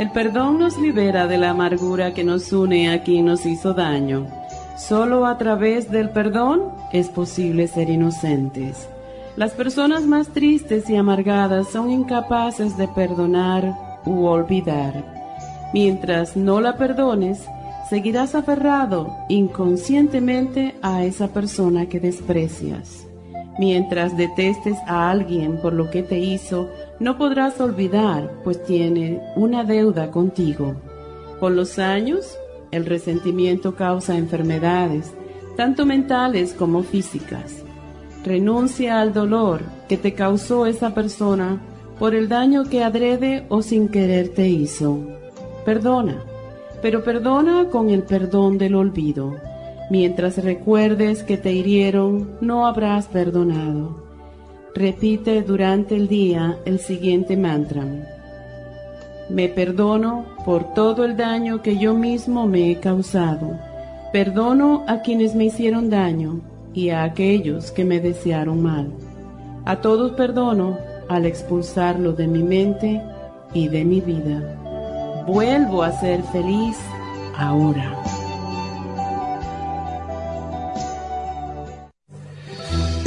El perdón nos libera de la amargura que nos une a quien nos hizo daño. Solo a través del perdón es posible ser inocentes. Las personas más tristes y amargadas son incapaces de perdonar u olvidar. Mientras no la perdones, seguirás aferrado inconscientemente a esa persona que desprecias. Mientras detestes a alguien por lo que te hizo, no podrás olvidar, pues tiene una deuda contigo. Con los años, el resentimiento causa enfermedades, tanto mentales como físicas. Renuncia al dolor que te causó esa persona por el daño que adrede o sin querer te hizo. Perdona, pero perdona con el perdón del olvido. Mientras recuerdes que te hirieron, no habrás perdonado. Repite durante el día el siguiente mantra. Me perdono por todo el daño que yo mismo me he causado. Perdono a quienes me hicieron daño y a aquellos que me desearon mal. A todos perdono al expulsarlo de mi mente y de mi vida. Vuelvo a ser feliz ahora.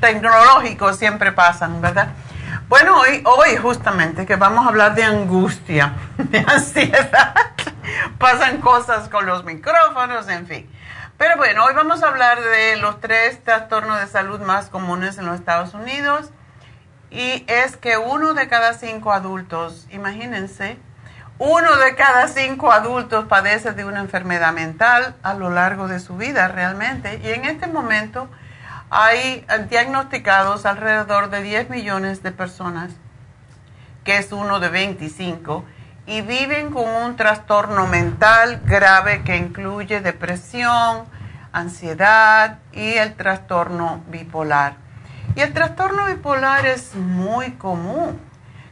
Tecnológicos siempre pasan, ¿verdad? Bueno, hoy, hoy justamente que vamos a hablar de angustia, de ansiedad, pasan cosas con los micrófonos, en fin. Pero bueno, hoy vamos a hablar de los tres trastornos de salud más comunes en los Estados Unidos y es que uno de cada cinco adultos, imagínense, uno de cada cinco adultos padece de una enfermedad mental a lo largo de su vida realmente y en este momento hay diagnosticados alrededor de 10 millones de personas, que es uno de 25, y viven con un trastorno mental grave que incluye depresión, ansiedad y el trastorno bipolar. Y el trastorno bipolar es muy común.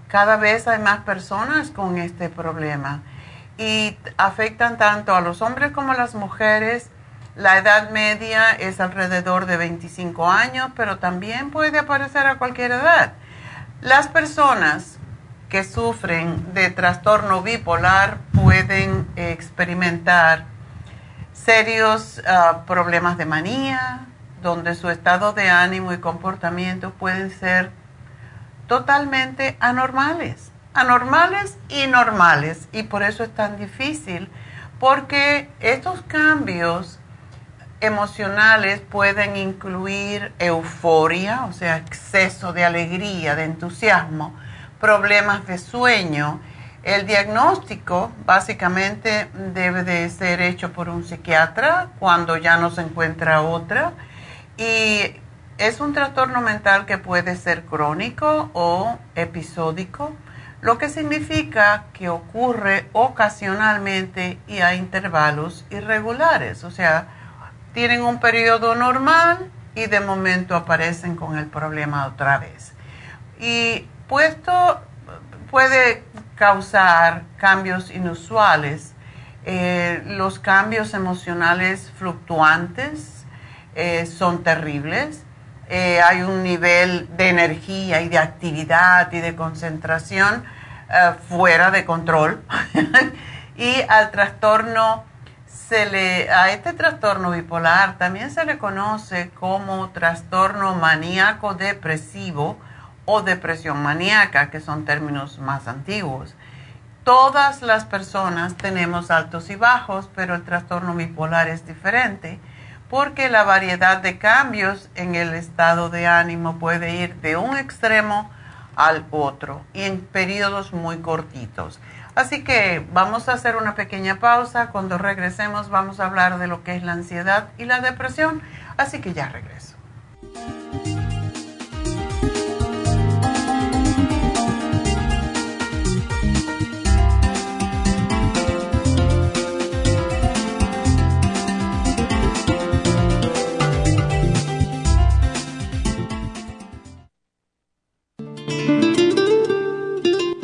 Cada vez hay más personas con este problema y afectan tanto a los hombres como a las mujeres la edad media es alrededor de 25 años, pero también puede aparecer a cualquier edad. Las personas que sufren de trastorno bipolar pueden experimentar serios ah, problemas de manía, donde su estado de ánimo y comportamiento pueden ser totalmente anormales, anormales y normales. Y por eso es tan difícil, porque estos cambios emocionales pueden incluir euforia, o sea, exceso de alegría, de entusiasmo, problemas de sueño. El diagnóstico básicamente debe de ser hecho por un psiquiatra cuando ya no se encuentra otra y es un trastorno mental que puede ser crónico o episódico, lo que significa que ocurre ocasionalmente y a intervalos irregulares, o sea, tienen un periodo normal y de momento aparecen con el problema otra vez. Y puesto puede causar cambios inusuales. Eh, los cambios emocionales fluctuantes eh, son terribles. Eh, hay un nivel de energía y de actividad y de concentración fuera de control. y al trastorno se le, a este trastorno bipolar también se le conoce como trastorno maníaco depresivo o depresión maníaca, que son términos más antiguos. Todas las personas tenemos altos y bajos, pero el trastorno bipolar es diferente porque la variedad de cambios en el estado de ánimo puede ir de un extremo al otro y en periodos muy cortitos. Así que vamos a hacer una pequeña pausa. Cuando regresemos vamos a hablar de lo que es la ansiedad y la depresión. Así que ya regreso.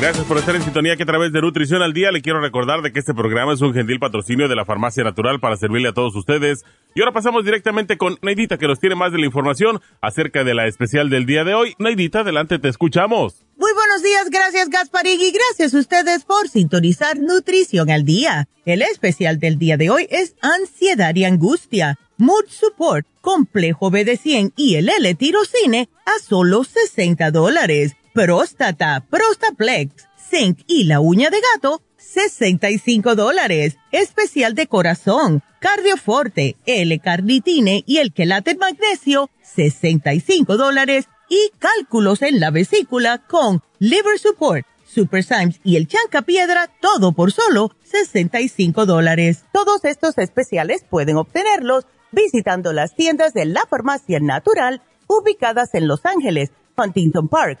Gracias por estar en sintonía que a través de Nutrición al Día le quiero recordar de que este programa es un gentil patrocinio de la Farmacia Natural para servirle a todos ustedes. Y ahora pasamos directamente con Neidita que nos tiene más de la información acerca de la especial del día de hoy. Neidita, adelante, te escuchamos. Muy buenos días, gracias Gasparig y gracias a ustedes por sintonizar Nutrición al Día. El especial del día de hoy es Ansiedad y Angustia, Mood Support, Complejo BD100 y el L-Tirocine a solo 60 dólares próstata, Prostaplex, Zinc y la uña de gato, 65 dólares. Especial de corazón, cardioforte, L-carnitine y el quelate magnesio, 65 dólares. Y cálculos en la vesícula con liver support, super Symes y el chanca piedra, todo por solo 65 dólares. Todos estos especiales pueden obtenerlos visitando las tiendas de la farmacia natural ubicadas en Los Ángeles, Huntington Park,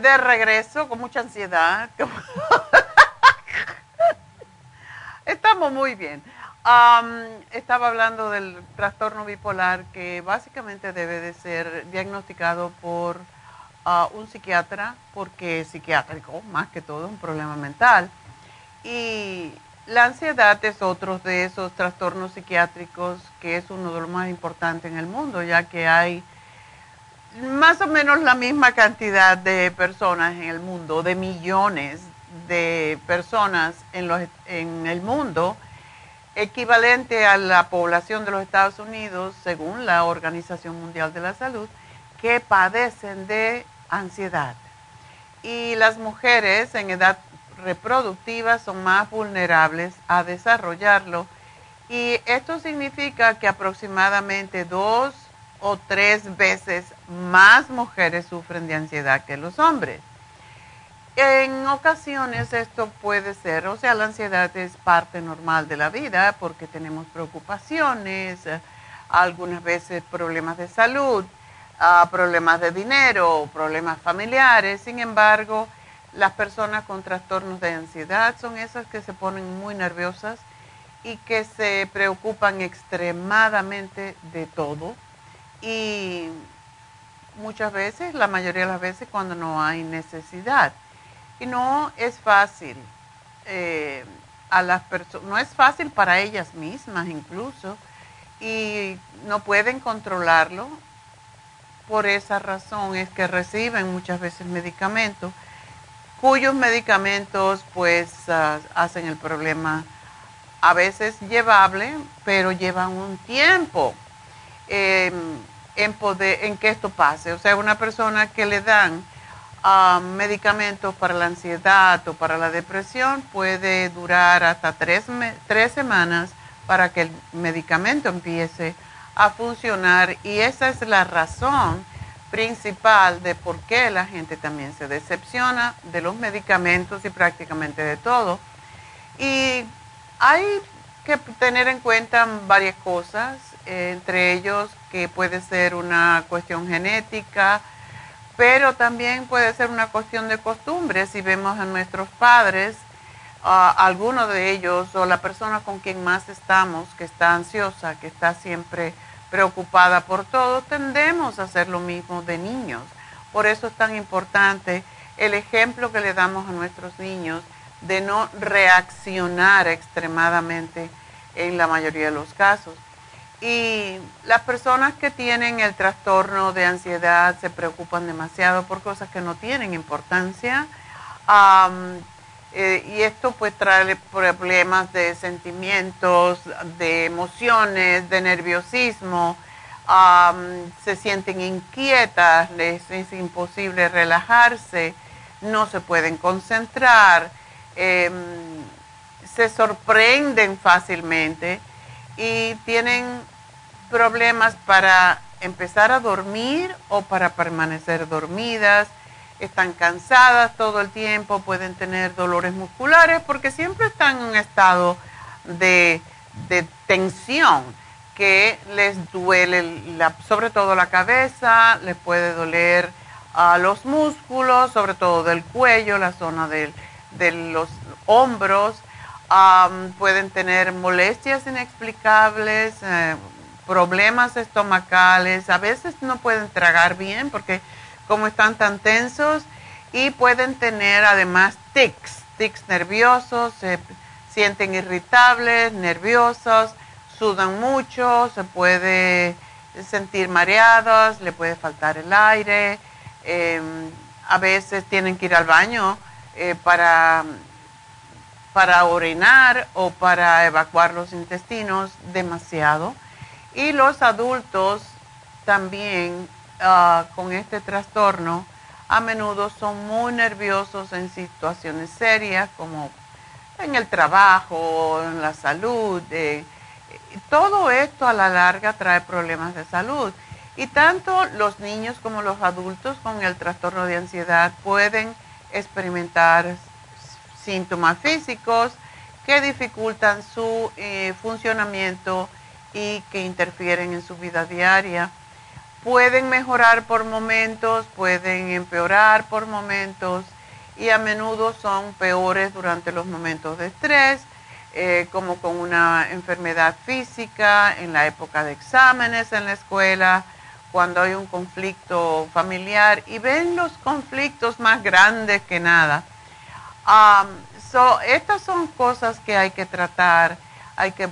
De regreso con mucha ansiedad. Estamos muy bien. estaba hablando del trastorno bipolar que básicamente debe de ser diagnosticado por ah, un psiquiatra porque es psiquiátrico, más que todo, un problema mental. Y la ansiedad es otro de esos trastornos psiquiátricos que es uno de los más importantes en el mundo, ya que hay más o menos la misma cantidad de personas en el mundo, de millones de personas en, los, en el mundo, equivalente a la población de los Estados Unidos, según la Organización Mundial de la Salud, que padecen de ansiedad. Y las mujeres en edad reproductiva son más vulnerables a desarrollarlo. Y esto significa que aproximadamente dos o tres veces más mujeres sufren de ansiedad que los hombres. En ocasiones esto puede ser, o sea, la ansiedad es parte normal de la vida porque tenemos preocupaciones, algunas veces problemas de salud, ah, problemas de dinero, problemas familiares. Sin embargo, las personas con trastornos de ansiedad son esas que se ponen muy nerviosas y que se preocupan extremadamente de todo y muchas veces, la mayoría de las veces cuando no hay necesidad. Y no es fácil eh, a las personas, no es fácil para ellas mismas incluso, y no pueden controlarlo. Por esa razón es que reciben muchas veces medicamentos, cuyos medicamentos pues ah, hacen el problema a veces llevable, pero llevan un tiempo. Em, en, poder, en que esto pase. O sea, una persona que le dan ah, medicamentos para la ansiedad o para la depresión puede durar hasta tres, tres semanas para que el medicamento empiece a funcionar y esa es la razón principal de por qué la gente también se decepciona de los medicamentos y prácticamente de todo. Y hay que tener en cuenta varias cosas, entre ellos que puede ser una cuestión genética, pero también puede ser una cuestión de costumbre. Si vemos a nuestros padres, uh, alguno de ellos o la persona con quien más estamos, que está ansiosa, que está siempre preocupada por todo, tendemos a hacer lo mismo de niños. Por eso es tan importante el ejemplo que le damos a nuestros niños de no reaccionar extremadamente en la mayoría de los casos. Y las personas que tienen el trastorno de ansiedad se preocupan demasiado por cosas que no tienen importancia. Eh, y esto pues trae problemas de sentimientos, de emociones, de nerviosismo. se sienten inquietas, les es imposible relajarse, no se pueden concentrar, em, se sorprenden fácilmente y tienen problemas para empezar a dormir o para permanecer dormidas, están cansadas todo el tiempo, pueden tener dolores musculares porque siempre están en un estado de, tensión que les duele sobre todo la cabeza, les puede doler a los músculos, sobre todo del cuello, la zona de los hombros, pueden tener molestias inexplicables, eh, problemas estomacales, a veces no pueden tragar bien porque como están tan tensos y pueden tener además tics, tics nerviosos, se sienten irritables, nerviosos, sudan mucho, se puede sentir mareados, le puede faltar el aire, em, a veces tienen que ir al baño eh, para, para orinar o para evacuar los intestinos demasiado. Y los adultos también ah, con este trastorno a menudo son muy nerviosos en situaciones serias como en el trabajo, en la salud. todo esto a la larga trae problemas de salud. Y tanto los niños como los adultos con el trastorno de ansiedad pueden experimentar síntomas físicos que dificultan su eh, funcionamiento y que interfieren en su vida diaria. Pueden mejorar por momentos, pueden empeorar por momentos y a menudo son peores durante los momentos de estrés, eh, como con una enfermedad física, en la época de exámenes en la escuela, cuando hay un conflicto familiar y ven los conflictos más grandes que nada. Estas son cosas que hay que tratar, hay que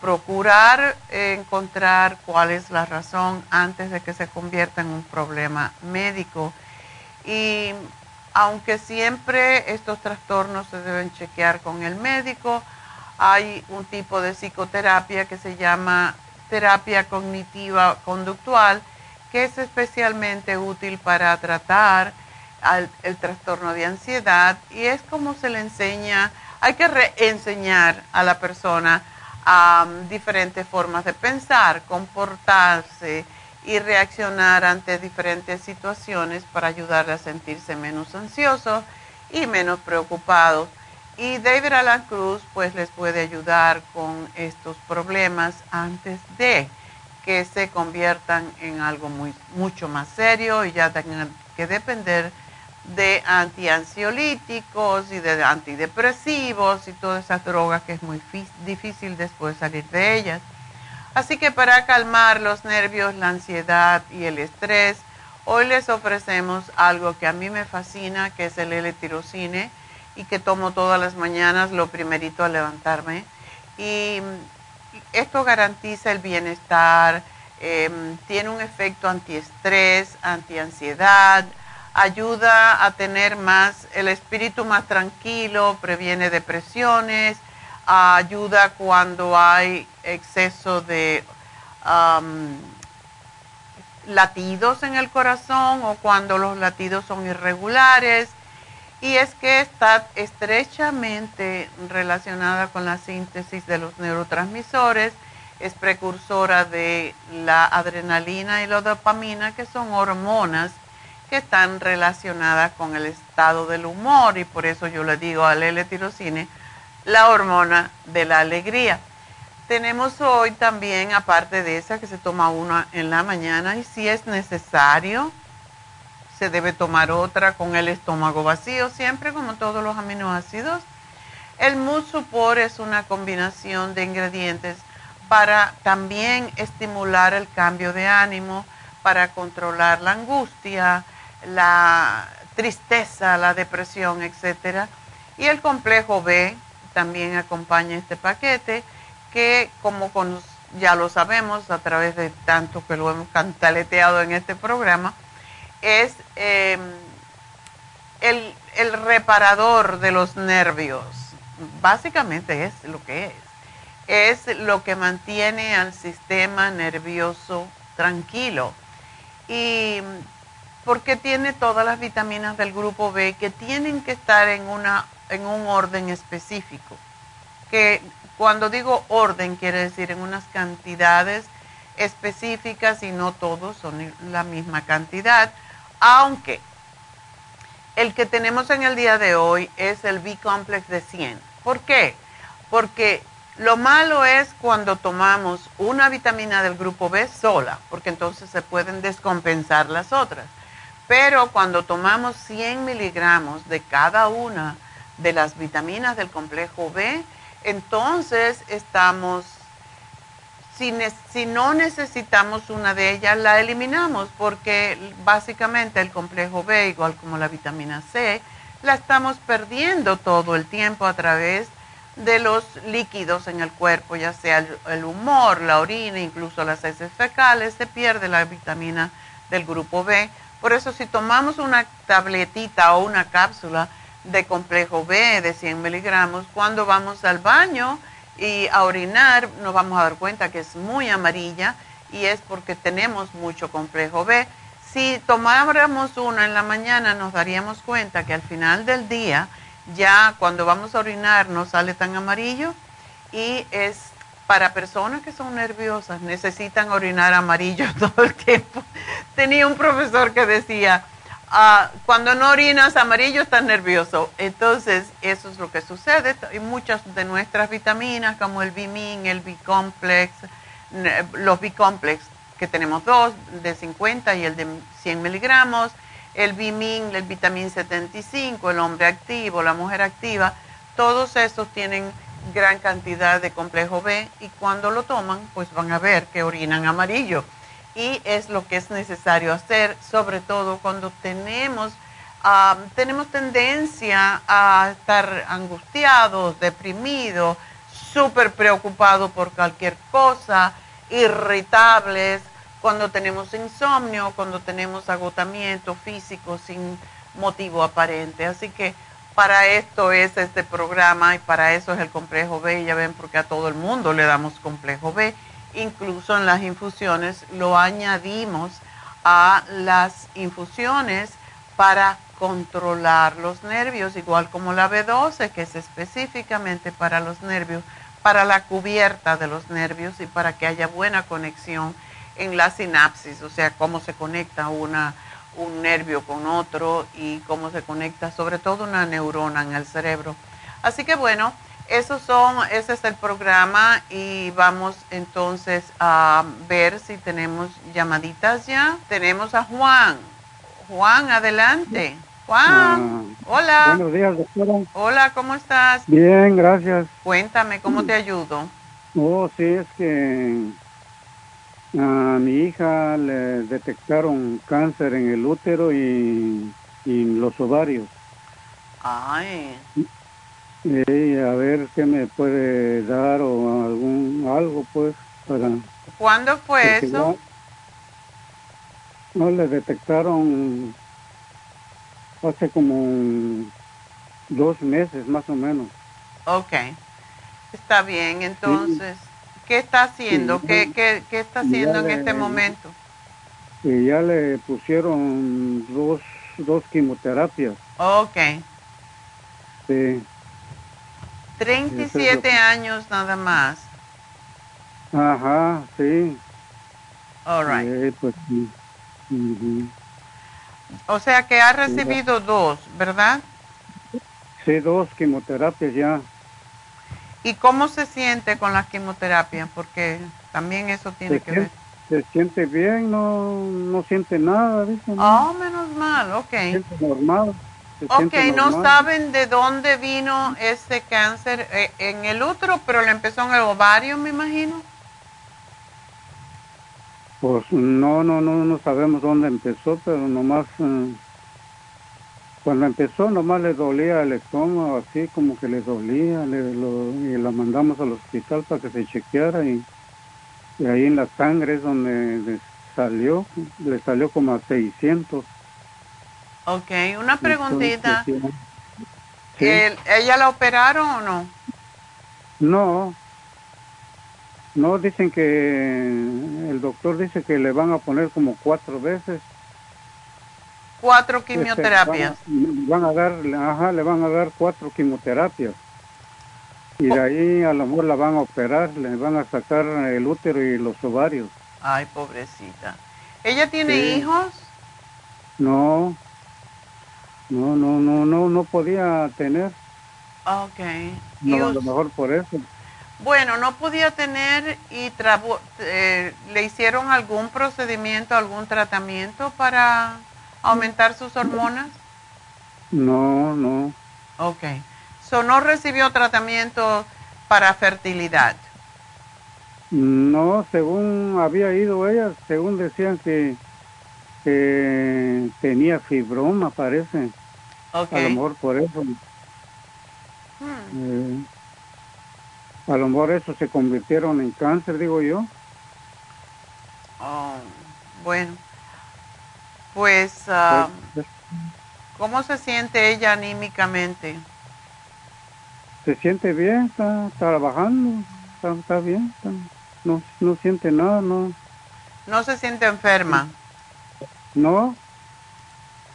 procurar encontrar cuál es la razón antes de que se convierta en un problema médico. Y aunque siempre estos trastornos se deben chequear con el médico, hay un tipo de psicoterapia que se llama terapia cognitiva conductual, que es especialmente útil para tratar el trastorno de ansiedad y es como se le enseña, hay que reenseñar a la persona a diferentes formas de pensar, comportarse y reaccionar ante diferentes situaciones para ayudarle a sentirse menos ansioso y menos preocupado. Y David Alan Cruz pues les puede ayudar con estos problemas antes de que se conviertan en algo muy, mucho más serio y ya tengan que depender de antiansiolíticos y de antidepresivos y todas esas drogas que es muy difícil después salir de ellas. Así que para calmar los nervios, la ansiedad y el estrés, hoy les ofrecemos algo que a mí me fascina, que es el L-tirocine y que tomo todas las mañanas, lo primerito al levantarme. Y esto garantiza el bienestar, em, tiene un efecto antiestrés, antiansiedad, ayuda a tener más el espíritu más tranquilo, previene depresiones, ayuda cuando hay exceso de latidos en el corazón o cuando los latidos son irregulares. Y es que está estrechamente relacionada con la síntesis de los neurotransmisores, es precursora de la adrenalina y la dopamina, que son hormonas que están relacionadas con el estado del humor y por eso yo le digo al L-tirocine la hormona de la alegría. Tenemos hoy también, aparte de esa, que se toma una en la mañana y si es necesario, se debe tomar otra con el estómago vacío, siempre como todos los aminoácidos. El Mood es una combinación de ingredientes para también estimular el cambio de ánimo, para controlar la angustia, la tristeza, la depresión, etc. Y el complejo B también acompaña este paquete que como ya lo sabemos a través de tanto que lo hemos cantaleteado en este programa, es em, el, el reparador de los nervios. Básicamente es lo que es. Es lo que mantiene al sistema nervioso tranquilo. Y porque tiene todas las vitaminas del grupo B que tienen que estar en, una, en un orden específico. Que cuando digo orden quiere decir en unas cantidades específicas y no todos son la misma cantidad, aunque el que tenemos en el día de hoy es el B-complex de 100. ¿Por qué? Porque lo malo es cuando tomamos una vitamina del grupo B sola, porque entonces se pueden descompensar las otras. Pero cuando tomamos 100 miligramos de cada una de las vitaminas del complejo B, entonces estamos, si, no necesitamos una de ellas, la eliminamos porque básicamente el complejo B, igual como la vitamina C, la estamos perdiendo todo el tiempo a través de los líquidos en el cuerpo, ya sea el, humor, la orina, incluso las heces fecales, se pierde la vitamina del grupo B. Por eso si tomamos una tabletita o una cápsula de complejo B de 100 miligramos, cuando vamos al baño y a orinar nos vamos a dar cuenta que es muy amarilla y es porque tenemos mucho complejo B. Si tomáramos una en la mañana nos daríamos cuenta que al final del día ya cuando vamos a orinar no sale tan amarillo y es para personas que son nerviosas, necesitan orinar amarillo todo el tiempo. Tenía un profesor que decía, ah, cuando no orinas amarillo estás nervioso. Entonces, eso es lo que sucede. Y muchas de nuestras vitaminas, como el Bimin, el B-Complex, los B-Complex, que tenemos dos, de 50 y el de 100 miligramos, el Bimin, el vitamín 75, el hombre activo, la mujer activa, todos esos tienen gran cantidad de complejo B y cuando lo toman, pues van a ver que orinan amarillo. Y es lo que es necesario hacer, sobre todo cuando tenemos, tenemos tendencia a estar angustiados, deprimidos, súper preocupados por cualquier cosa, irritables, cuando tenemos insomnio, cuando tenemos agotamiento físico sin motivo aparente. Así que para esto es este programa y para eso es el complejo B. Ya ven, porque a todo el mundo le damos complejo B. Incluso en las infusiones lo añadimos a las infusiones para controlar los nervios, igual como la B12, que es específicamente para los nervios, para la cubierta de los nervios y para que haya buena conexión en la sinapsis, o sea, cómo se conecta una, un nervio con otro y cómo se conecta sobre todo una neurona en el cerebro. Así que bueno, esos son, ese es el programa y vamos entonces a ver si tenemos llamaditas ya. Tenemos a Juan. Juan, adelante. Juan, ah, hola. Buenos días, doctora. Hola, ¿cómo estás? Bien, gracias. Cuéntame, ¿cómo te ayudo? Oh, sí, es que a mi hija le detectaron cáncer en el útero y, en los ovarios. Ay. Y a ver qué me puede dar o algún algo pues para. ¿Cuándo fue eso? no le detectaron hace como dos meses más o menos. Ok, está bien, entonces. ¿Qué está haciendo? ¿Qué, qué, qué está haciendo en este momento? Y ya le pusieron dos, dos quimioterapias. Ok. Sí. 37 años nada más. Ajá, sí. All right. pues, O sea que ha recibido dos, ¿verdad? Sí, dos quimioterapias ya. ¿Y cómo se siente con la quimioterapia? Porque también eso tiene que ver. Se siente bien, no, no siente nada. Oh, menos mal, ok. Se siente normal. ok, no saben de dónde vino ese cáncer eh, en el útero, pero le empezó en el ovario, me imagino. Pues no, no, no, no sabemos dónde empezó, pero nomás... Eh, cuando empezó nomás le dolía el estómago, así como que le dolía, y la mandamos al hospital para que se chequeara y, ahí en la sangre es donde salió, le salió como a 600. Ok, una preguntita. ¿Ella la operaron o no? No, no, dicen que el doctor dice que le van a poner como cuatro veces cuatro este, quimioterapias. van, a dar, ajá, le van a dar cuatro quimioterapias. Y de ahí a lo mejor la van a operar, le van a sacar el útero y los ovarios. Ay, pobrecita. ¿Ella tiene hijos? No. No, no, no, no, no podía tener. Ok. No, a lo mejor por eso. Bueno, no podía tener y eh, le hicieron algún procedimiento, algún tratamiento para aumentar sus hormonas? No, no. Ok. So, ¿No recibió tratamiento para fertilidad? No, según había ido ella, según decían que, tenía fibroma, parece. A lo mejor por eso. Hmm. Eh, a lo mejor eso se convirtieron en cáncer, digo yo. Oh, bueno, pues, ah, ¿cómo se siente ella anímicamente? Se siente bien, está, trabajando, está, bien, no, no siente nada, no. ¿No se siente enferma? No,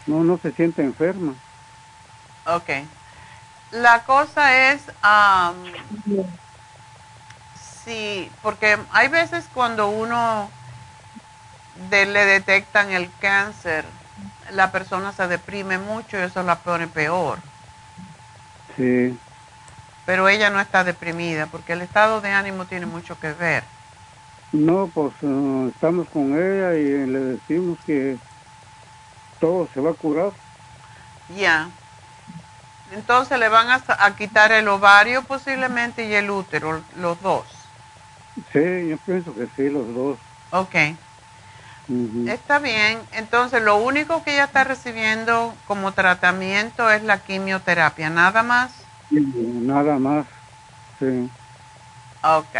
no, no se siente enferma. Ok. La cosa es, sí, porque hay veces cuando uno le detectan el cáncer, la persona se deprime mucho y eso la pone peor. Sí. Pero ella no está deprimida porque el estado de ánimo tiene mucho que ver. No, pues uh, estamos con ella y le decimos que todo se va a curar. Ya. Entonces le van a, quitar el ovario posiblemente y el útero, los dos. Sí, yo pienso que sí, los dos. Ok. Está bien. Entonces lo único que ella está recibiendo como tratamiento es la quimioterapia, nada más. nada más, sí. Ok.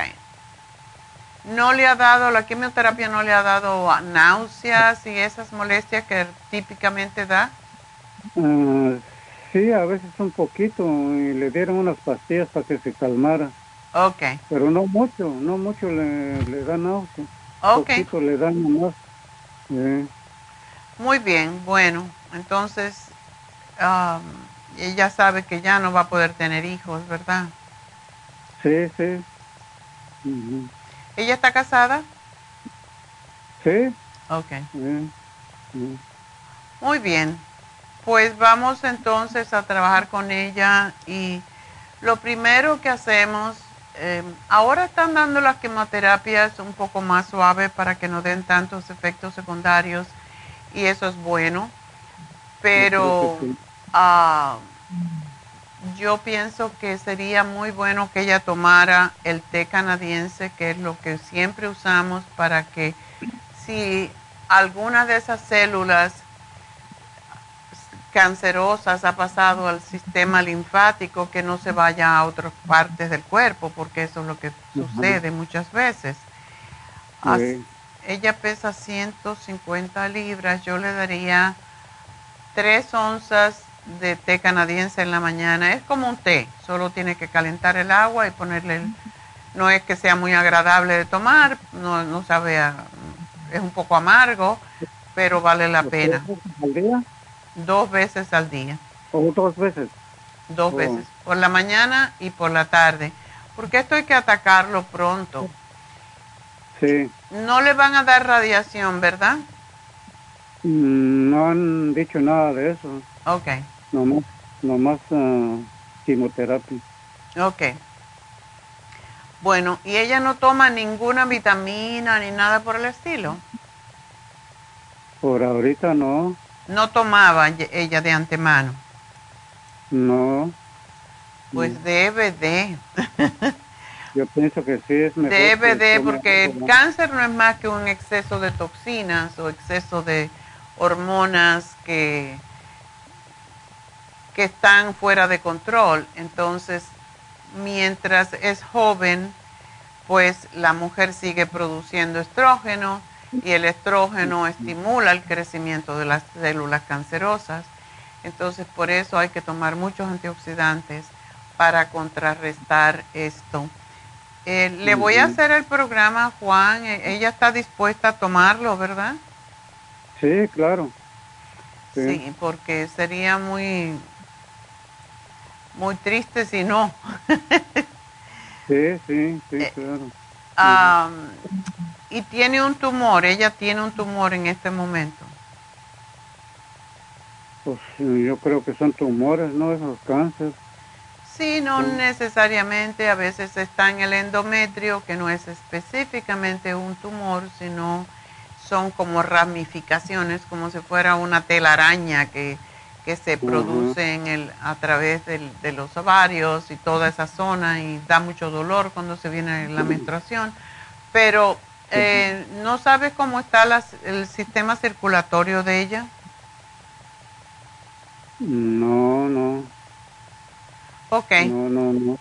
¿No le ha dado, la quimioterapia no le ha dado náuseas y esas molestias que típicamente da? Ah, sí, a veces un poquito y le dieron unas pastillas para que se calmara. Ok. Pero no mucho, no mucho le, le da náuseas. Ok. Poquito le da Muy bien, bueno, entonces ella sabe que ya no va a poder tener hijos, ¿verdad? Sí, sí. ¿Ella está casada? Sí. Ok. Muy bien. Pues vamos entonces a trabajar con ella y lo primero que hacemos, eh, ahora están dando las quimioterapias un poco más suaves para que no den tantos efectos secundarios y eso es bueno, pero ah, yo pienso que sería muy bueno que ella tomara el té canadiense, que es lo que siempre usamos para que si alguna de esas células cancerosas ha pasado al sistema linfático, que no se vaya a otras partes del cuerpo, porque eso es lo que sucede muchas veces. ella pesa 150 libras, yo le daría 3 onzas de té canadiense en la mañana. Es como un té, solo tiene que calentar el agua y ponerle... no es que sea muy agradable de tomar, no, no sabe, es un poco amargo, pero vale la pena. Dos veces al día. ¿O dos veces? Dos oh. veces, por la mañana y por la tarde. Porque esto hay que atacarlo pronto. Sí. No le van a dar radiación, ¿verdad? Mm, no han dicho nada de eso. Ok. Nomás, nomás uh, quimioterapia. Ok. Bueno, ¿y ella no toma ninguna vitamina ni nada por el estilo? Por ahorita no. ¿No tomaba ella de antemano? No. Pues debe de. Yo pienso que sí es mejor. Debe de, porque el cáncer no es más que un exceso de toxinas o exceso de hormonas que que están fuera de control. Entonces, mientras es joven, pues la mujer sigue produciendo estrógeno y el estrógeno estimula el crecimiento de las células cancerosas. Entonces, por eso hay que tomar muchos antioxidantes para contrarrestar esto. Eh, le voy a hacer el programa, Juan. E, ella está dispuesta a tomarlo, ¿verdad? Sí, claro. sí porque sería muy muy triste si no. sí, sí, sí, eh, claro. Y tiene un tumor, ella tiene un tumor en este momento. Pues yo creo que son tumores, ¿no? Esos cánceres. Sí, no necesariamente, a veces está en el endometrio, que no es específicamente un tumor, sino son como ramificaciones, como si fuera una telaraña que que se produce en el, a través de los ovarios y toda esa zona y da mucho dolor cuando se viene la menstruación. Pero, eh, ¿no sabes cómo está el sistema circulatorio de ella? No, no. Ok. No, no, no.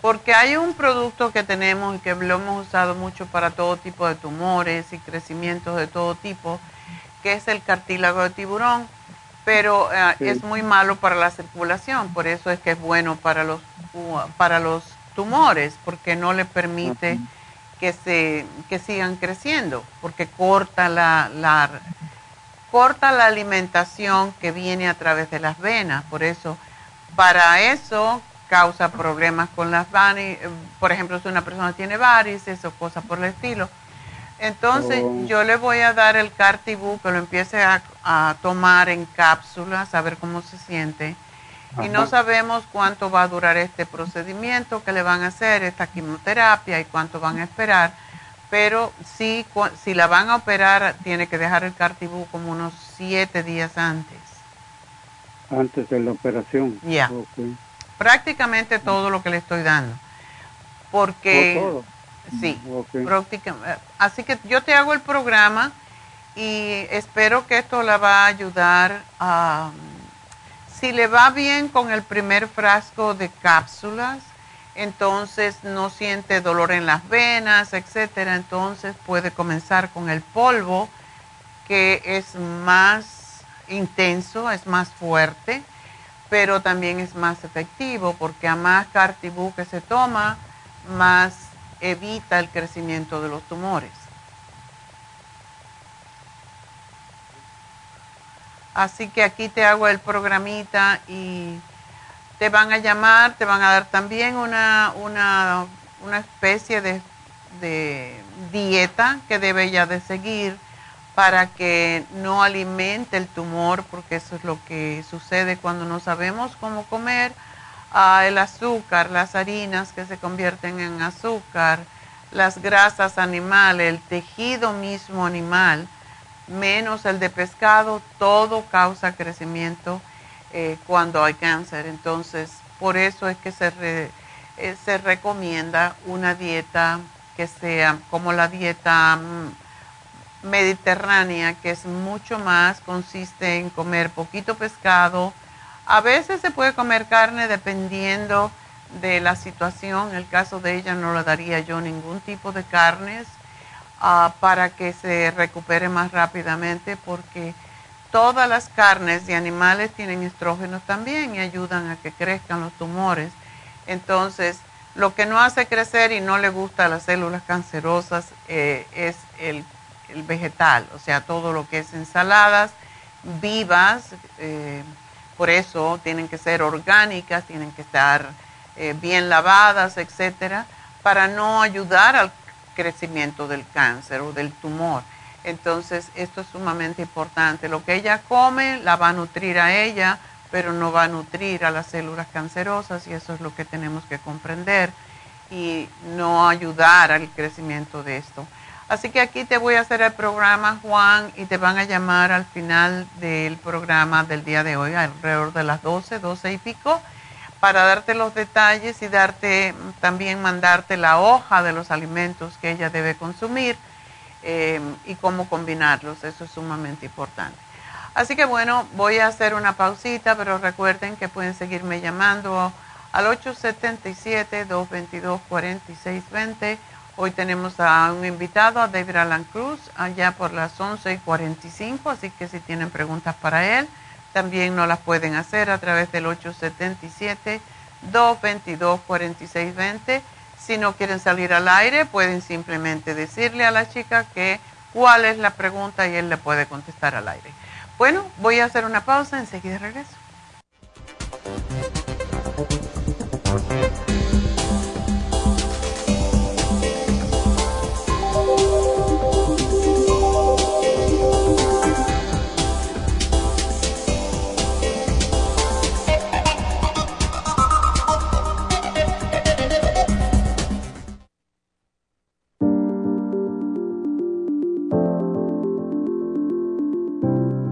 Porque hay un producto que tenemos y que lo hemos usado mucho para todo tipo de tumores y crecimientos de todo tipo, que es el cartílago de tiburón pero eh, es muy malo para la circulación, por eso es que es bueno para los, para los tumores, porque no le permite que, se, que sigan creciendo, porque corta la, la, corta la alimentación que viene a través de las venas, por eso, para eso causa problemas con las venas, por ejemplo, si una persona tiene varices o cosas por el estilo, entonces oh. yo le voy a dar el Cartibú que lo empiece a, tomar en cápsulas, a ver cómo se siente. Y no sabemos cuánto va a durar este procedimiento que le van a hacer, esta quimioterapia y cuánto van a esperar. Pero sí, si la van a operar, tiene que dejar el Cartibú como unos siete días antes. Antes de la operación. Ya. Prácticamente todo lo que le estoy dando. Porque... Sí, Así que yo te hago el programa y espero que esto la va a ayudar a... Si le va bien con el primer frasco de cápsulas, entonces no siente dolor en las venas, etcétera, entonces puede comenzar con el polvo que es más intenso, es más fuerte, pero también es más efectivo porque a más cartibú que se toma, más evita el crecimiento de los tumores. Así que aquí te hago el programita y te van a llamar, te van a dar también una, una, especie de, de, dieta que debe ya de seguir para que no alimente el tumor, porque eso es lo que sucede cuando no sabemos cómo comer. El azúcar, las harinas que se convierten en azúcar, las grasas animales, el tejido mismo animal, menos el de pescado, todo causa crecimiento eh, cuando hay cáncer. Entonces, por eso es que se, eh, se recomienda una dieta que sea como la dieta mm, mediterránea, que es mucho más, consiste en comer poquito pescado, a veces se puede comer carne dependiendo de la situación. En el caso de ella no le daría yo ningún tipo de carnes ah, para que se recupere más rápidamente porque todas las carnes de animales tienen estrógenos también y ayudan a que crezcan los tumores. Entonces, lo que no hace crecer y no le gusta a las células cancerosas eh, es el, vegetal, o sea, todo lo que es ensaladas vivas. Eh, por eso tienen que ser orgánicas, tienen que estar eh, bien lavadas, etcétera, para no ayudar al crecimiento del cáncer o del tumor. Entonces, esto es sumamente importante. Lo que ella come la va a nutrir a ella, pero no va a nutrir a las células cancerosas y eso es lo que tenemos que comprender y no ayudar al crecimiento de esto. Así que aquí te voy a hacer el programa, Juan, y te van a llamar al final del programa del día de hoy, alrededor de las 12, 12 y pico, para darte los detalles y darte también mandarte la hoja de los alimentos que ella debe consumir em, y cómo combinarlos. Eso es sumamente importante. Así que bueno, voy a hacer una pausita, pero recuerden que pueden seguirme llamando al 877-222-4620 Hoy tenemos a un invitado, a David Alan Cruz, allá por las 11 y 45, así que si tienen preguntas para él, también nos las pueden hacer a través del 877-222-4620. Si no quieren salir al aire, pueden simplemente decirle a la chica que cuál es la pregunta y él le puede contestar al aire. Bueno, voy a hacer una pausa, enseguida regreso.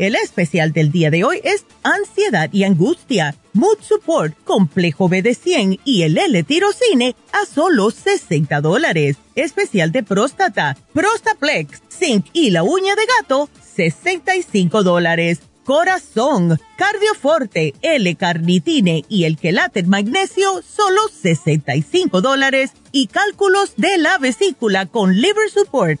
El especial del día de hoy es ansiedad y angustia, mood support, complejo BD100 y el L-tirocine a solo 60 dólares. Especial de próstata, Prostaplex, zinc y la uña de gato, 65 dólares corazón, cardioforte, L-carnitine y el quelate magnesio, solo 65 dólares. Y cálculos de la vesícula con liver support,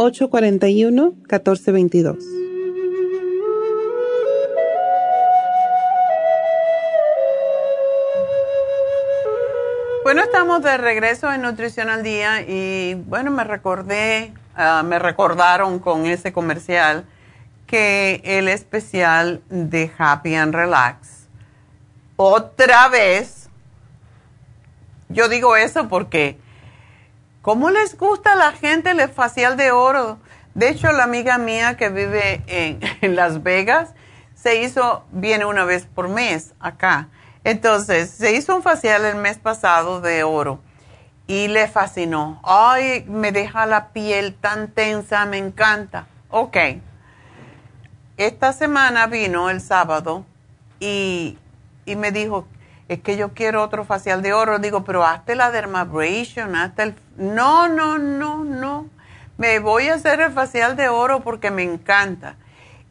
818-841-1422. Bueno, estamos de regreso en Nutrición al Día y bueno, me recordé Ah, me recordaron con ese comercial que el especial de Happy and Relax, otra vez, yo digo eso porque, ¿cómo les gusta a la gente el facial de oro? De hecho, la amiga mía que vive en, Las Vegas se hizo, viene una vez por mes acá. Entonces, se hizo un facial el mes pasado de oro y le fascinó. Ay, me deja la piel tan tensa, me encanta. Ok. Esta semana vino el sábado y, me dijo, es que yo quiero otro facial de oro. Digo, pero hazte la dermabrasion, hazte el... No, no, no, no. Me voy a hacer el facial de oro porque me encanta.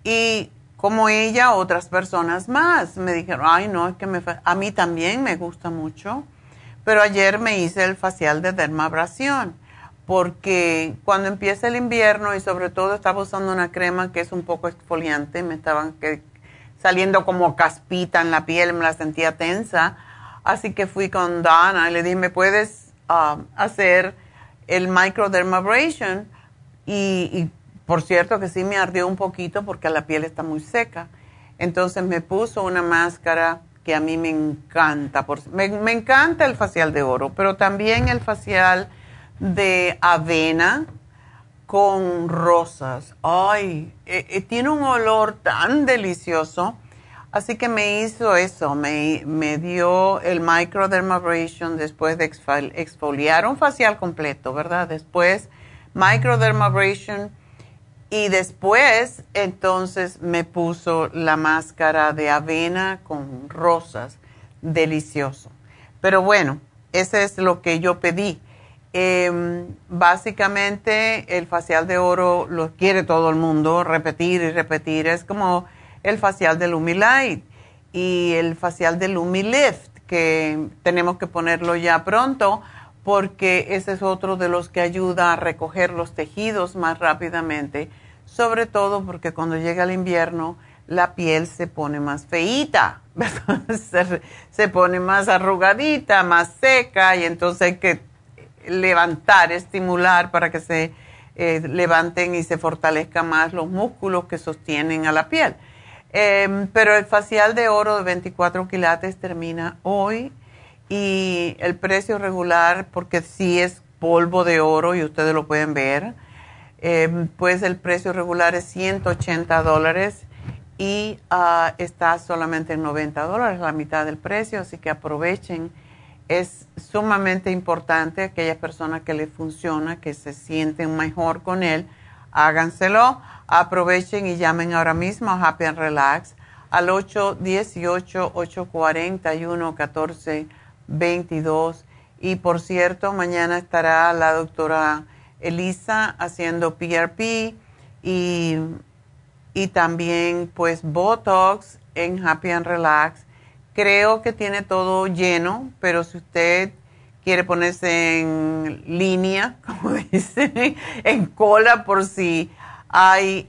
Y como ella, otras personas más me dijeron, ay, no, es que me, a mí también me gusta mucho. Pero ayer me hice el facial de dermabrasión porque cuando empieza el invierno y sobre todo estaba usando una crema que es un poco exfoliante, me estaban saliendo como caspita en la piel, me la sentía tensa. Así que fui con Dana y le dije, ¿me puedes um, hacer el microdermabrasion? Y, y por cierto que sí me ardió un poquito porque la piel está muy seca. Entonces me puso una máscara que a mí me encanta. me, me, encanta el facial de oro, pero también el facial de avena con rosas. Ay, eh, eh, tiene un olor tan delicioso. Así que me hizo eso, me, me dio el microdermabrasion después de exfoliar un facial completo, ¿verdad? Después microdermabrasion y después, entonces, me puso la máscara de avena con rosas. Delicioso. Pero bueno, ese es lo que yo pedí. Em, básicamente, el facial de oro lo quiere todo el mundo, repetir y repetir. Es como el facial de Lumilight y el facial de Lumilift, que tenemos que ponerlo ya pronto porque ese es otro de los que ayuda a recoger los tejidos más rápidamente, sobre todo porque cuando llega el invierno la piel se pone más feíta, se, pone más arrugadita, más seca y entonces hay que levantar, estimular para que se eh, levanten y se fortalezcan más los músculos que sostienen a la piel. Em, pero el facial de oro de 24 quilates termina hoy y el precio regular, porque sí es polvo de oro y ustedes lo pueden ver, em, pues el precio regular es 180 dólares y ah, está solamente en 90 dólares, la mitad del precio, así que aprovechen. Es sumamente importante aquellas personas que les funciona, que se sienten mejor con él, háganselo, aprovechen y llamen ahora mismo a Happy and Relax al 818-841-14 22. Y por cierto, mañana estará la doctora Elisa haciendo PRP y, y también pues Botox en Happy and Relax. Creo que tiene todo lleno, pero si usted quiere ponerse en línea, como dicen, en cola por si hay,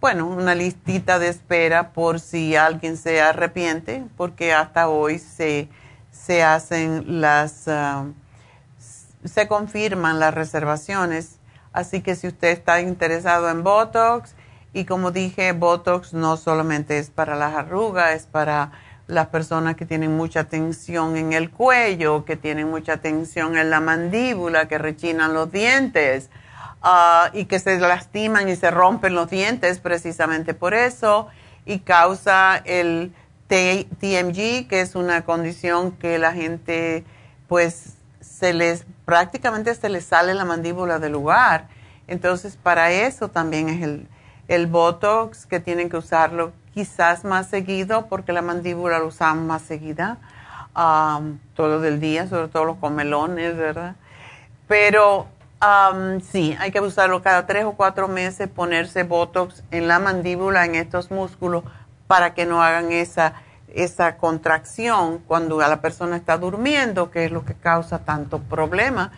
bueno, una listita de espera por si alguien se arrepiente, porque hasta hoy se se hacen las, ah, se confirman las reservaciones. Así que si usted está interesado en Botox, y como dije, Botox no solamente es para las arrugas, es para las personas que tienen mucha tensión en el cuello, que tienen mucha tensión en la mandíbula, que rechinan los dientes ah, y que se lastiman y se rompen los dientes precisamente por eso y causa el TMG, que es una condición que la gente, pues, se les, prácticamente se les sale la mandíbula del lugar. Entonces, para eso también es el, el Botox, que tienen que usarlo quizás más seguido, porque la mandíbula lo usan más seguida, todo el día, sobre todo los comelones, ¿verdad? Pero um, sí, hay que usarlo cada tres o cuatro meses, ponerse Botox en la mandíbula, en estos músculos, para que no hagan esa, esa contracción cuando la persona está durmiendo, que es lo que causa tanto problema.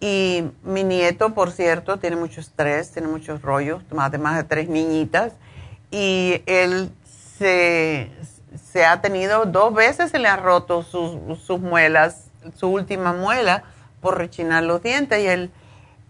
Y mi nieto, por cierto, tiene mucho estrés, tiene muchos rollos, además de tres niñitas, y él se, se ha tenido, dos veces se le han roto sus, sus muelas, su última muela, por rechinar los dientes, y él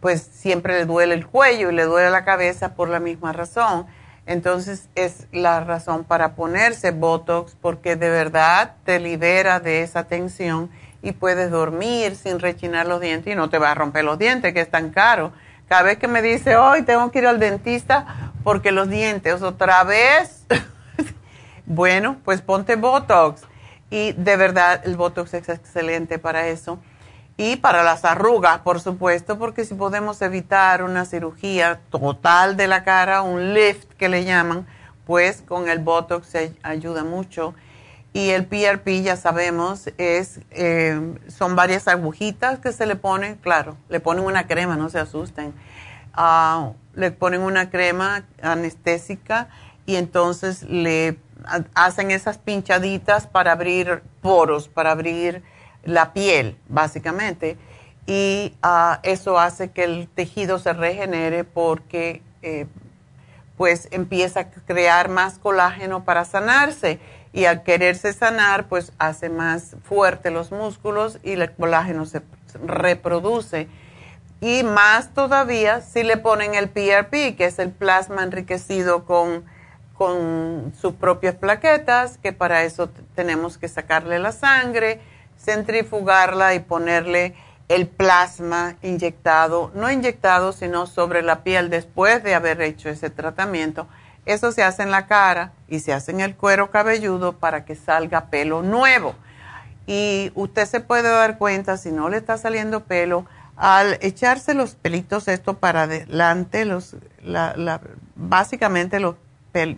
pues siempre le duele el cuello y le duele la cabeza por la misma razón. Entonces es la razón para ponerse Botox porque de verdad te libera de esa tensión y puedes dormir sin rechinar los dientes y no te va a romper los dientes, que es tan caro. Cada vez que me dice, hoy tengo que ir al dentista porque los dientes otra vez, bueno, pues ponte Botox. Y de verdad el Botox es excelente para eso y para las arrugas, por supuesto, porque si podemos evitar una cirugía total de la cara, un lift que le llaman, pues con el Botox se ayuda mucho. Y el PRP, ya sabemos, es, eh, son varias agujitas que se le ponen, claro, le ponen una crema, no se asusten. Ah, le ponen una crema anestésica y entonces le hacen esas pinchaditas para abrir poros, para abrir la piel, básicamente, y ah, eso hace que el tejido se regenere porque, eh, pues empieza a crear más colágeno para sanarse y al quererse sanar, pues hace más fuerte los músculos y el colágeno se reproduce. Y más todavía si le ponen el PRP, que es el plasma enriquecido con, con sus propias plaquetas, que para eso tenemos que sacarle la sangre, centrifugarla y ponerle el plasma inyectado, no inyectado, sino sobre la piel después de haber hecho ese tratamiento. Eso se hace en la cara y se hace en el cuero cabelludo para que salga pelo nuevo. Y usted se puede dar cuenta si no le está saliendo pelo al echarse los pelitos esto para adelante, los, básicamente los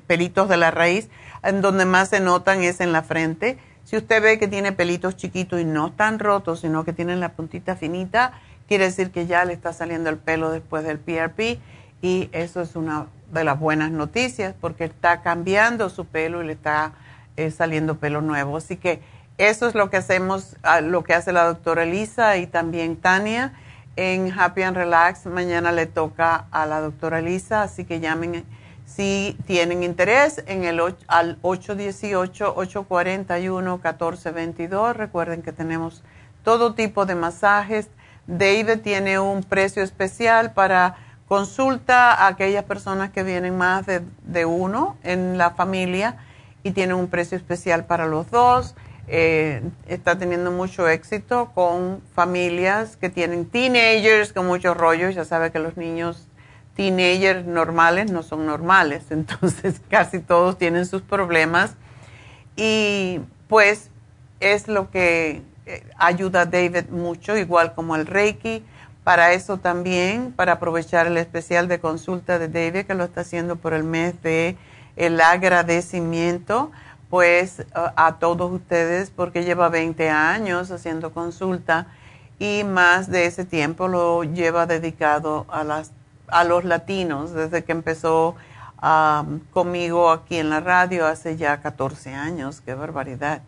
pelitos de la raíz, en donde más se notan es en la frente si usted ve que tiene pelitos chiquitos y no están rotos, sino que tienen la puntita finita, quiere decir que ya le está saliendo el pelo después del PRP y eso es una de las buenas noticias porque está cambiando su pelo y le está eh, saliendo pelo nuevo. Así que eso es lo que hacemos, ah, lo que hace la doctora Elisa y también Tania en Happy and Relax. Mañana le toca a la doctora Elisa, así que llamen si tienen interés, en el al 818-841-1422, recuerden que tenemos todo tipo de masajes. David tiene un precio especial para consulta a aquellas personas que vienen más de, uno en la familia y tiene un precio especial para los dos. Eh, está teniendo mucho éxito con familias que tienen teenagers con muchos rollos. Ya sabe que los niños teenagers normales no son normales, entonces casi todos tienen sus problemas y pues es lo que eh, ayuda a David mucho, igual como el Reiki. Para eso también, para aprovechar el especial de consulta de David que lo está haciendo por el mes de el agradecimiento, pues a todos ustedes porque lleva 20 años haciendo consulta y más de ese tiempo lo lleva dedicado a las a los latinos desde que empezó conmigo aquí en la radio hace ya 14 años, qué barbaridad.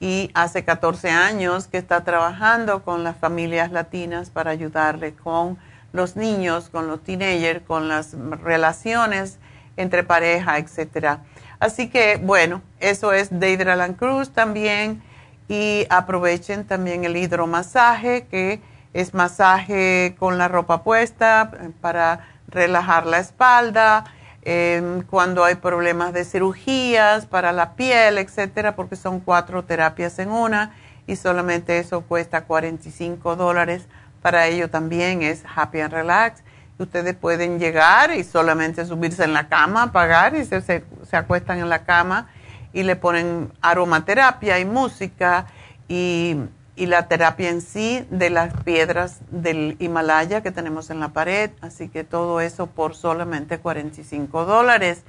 Y hace 14 años que está trabajando con las familias latinas para ayudarle con los niños, con los teenagers, con las relaciones entre pareja, etc. Así que, bueno, eso es David Alan Cruz también. Y aprovechen también el hidromasaje que es masaje con la ropa puesta eh, para relajar la espalda, em, cuando hay problemas de cirugías para la piel, etcétera, porque son cuatro terapias en una y solamente eso cuesta 45 dólares. Para ello también es Happy and Relax. Ustedes pueden llegar y solamente subirse en la cama, pagar y se, se acuestan en la cama y le ponen aromaterapia y música y y la terapia en sí de las piedras del Himalaya que tenemos en la pared. Así que todo eso por solamente 45 dólares.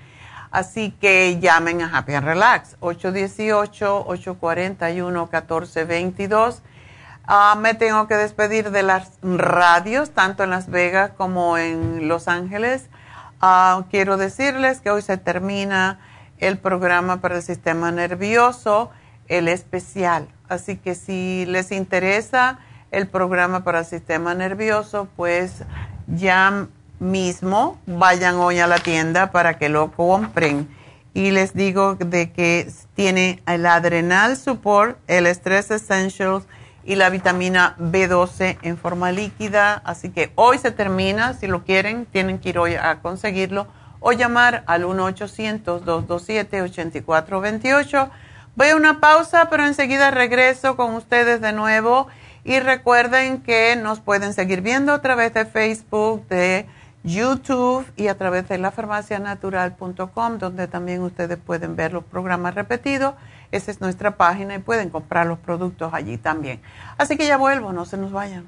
Así que llamen a Happy and Relax, 818-841-1422. Ah, me tengo que despedir de las radios, tanto en Las Vegas como en Los Ángeles. Ah, quiero decirles que hoy se termina el programa para el sistema nervioso, el especial Así que si les interesa el programa para el sistema nervioso, pues ya mismo vayan hoy a la tienda para que lo compren. Y les digo de que tiene el Adrenal Support, el Stress Essentials y la vitamina B12 en forma líquida. Así que hoy se termina. Si lo quieren, tienen que ir hoy a conseguirlo o llamar al 1-800-227-8428 Voy a una pausa, pero enseguida regreso con ustedes de nuevo. Y recuerden que nos pueden seguir viendo a través de Facebook, de YouTube y a través de lafarmacianatural.com, donde también ustedes pueden ver los programas repetidos. Esa es nuestra página y pueden comprar los productos allí también. Así que ya vuelvo, no se nos vayan.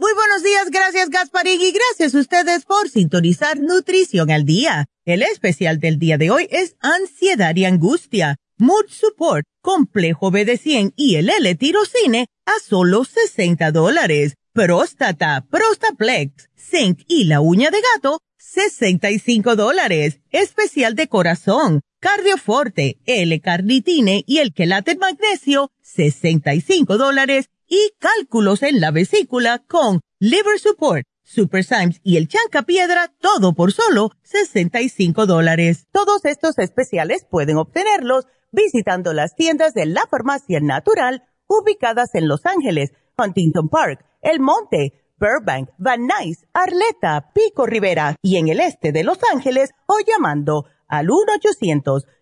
Muy buenos días, gracias Gasparín y gracias a ustedes por sintonizar Nutrición al Día. El especial del día de hoy es Ansiedad y Angustia, Mood Support, Complejo BD100 y el L-Tirocine a solo 60 dólares. Próstata, Prostaplex zinc y la uña de gato, 65 dólares. Especial de corazón, cardioforte, L-carnitine y el quelate magnesio, 65 dólares. Y cálculos en la vesícula con liver support, super Symes y el chanca piedra, todo por solo 65 dólares. Todos estos especiales pueden obtenerlos visitando las tiendas de la farmacia natural ubicadas en Los Ángeles, Huntington Park, El Monte, Burbank, Van Nuys, Arleta, Pico Rivera y en el este de Los Ángeles o llamando al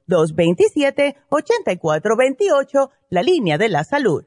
1-800-227-8428, la línea de la salud.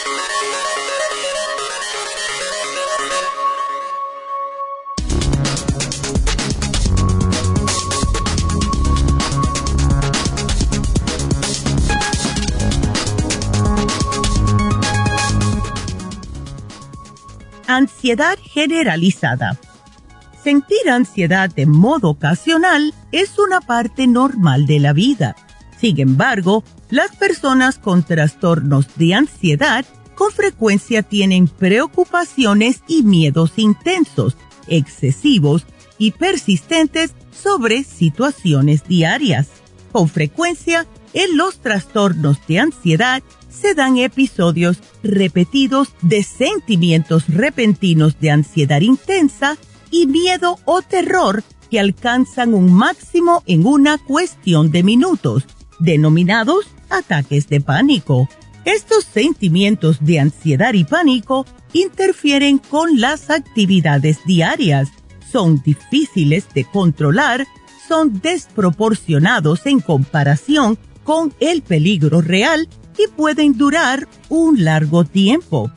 Ansiedad generalizada. Sentir ansiedad de modo ocasional es una parte normal de la vida. Sin embargo, las personas con trastornos de ansiedad con frecuencia tienen preocupaciones y miedos intensos, excesivos y persistentes sobre situaciones diarias. Con frecuencia, en los trastornos de ansiedad se dan episodios repetidos de sentimientos repentinos de ansiedad intensa y miedo o terror que alcanzan un máximo en una cuestión de minutos, denominados ataques de pánico. Estos sentimientos de ansiedad y pánico interfieren con las actividades diarias, son difíciles de controlar, son desproporcionados en comparación con el peligro real y pueden durar un largo tiempo.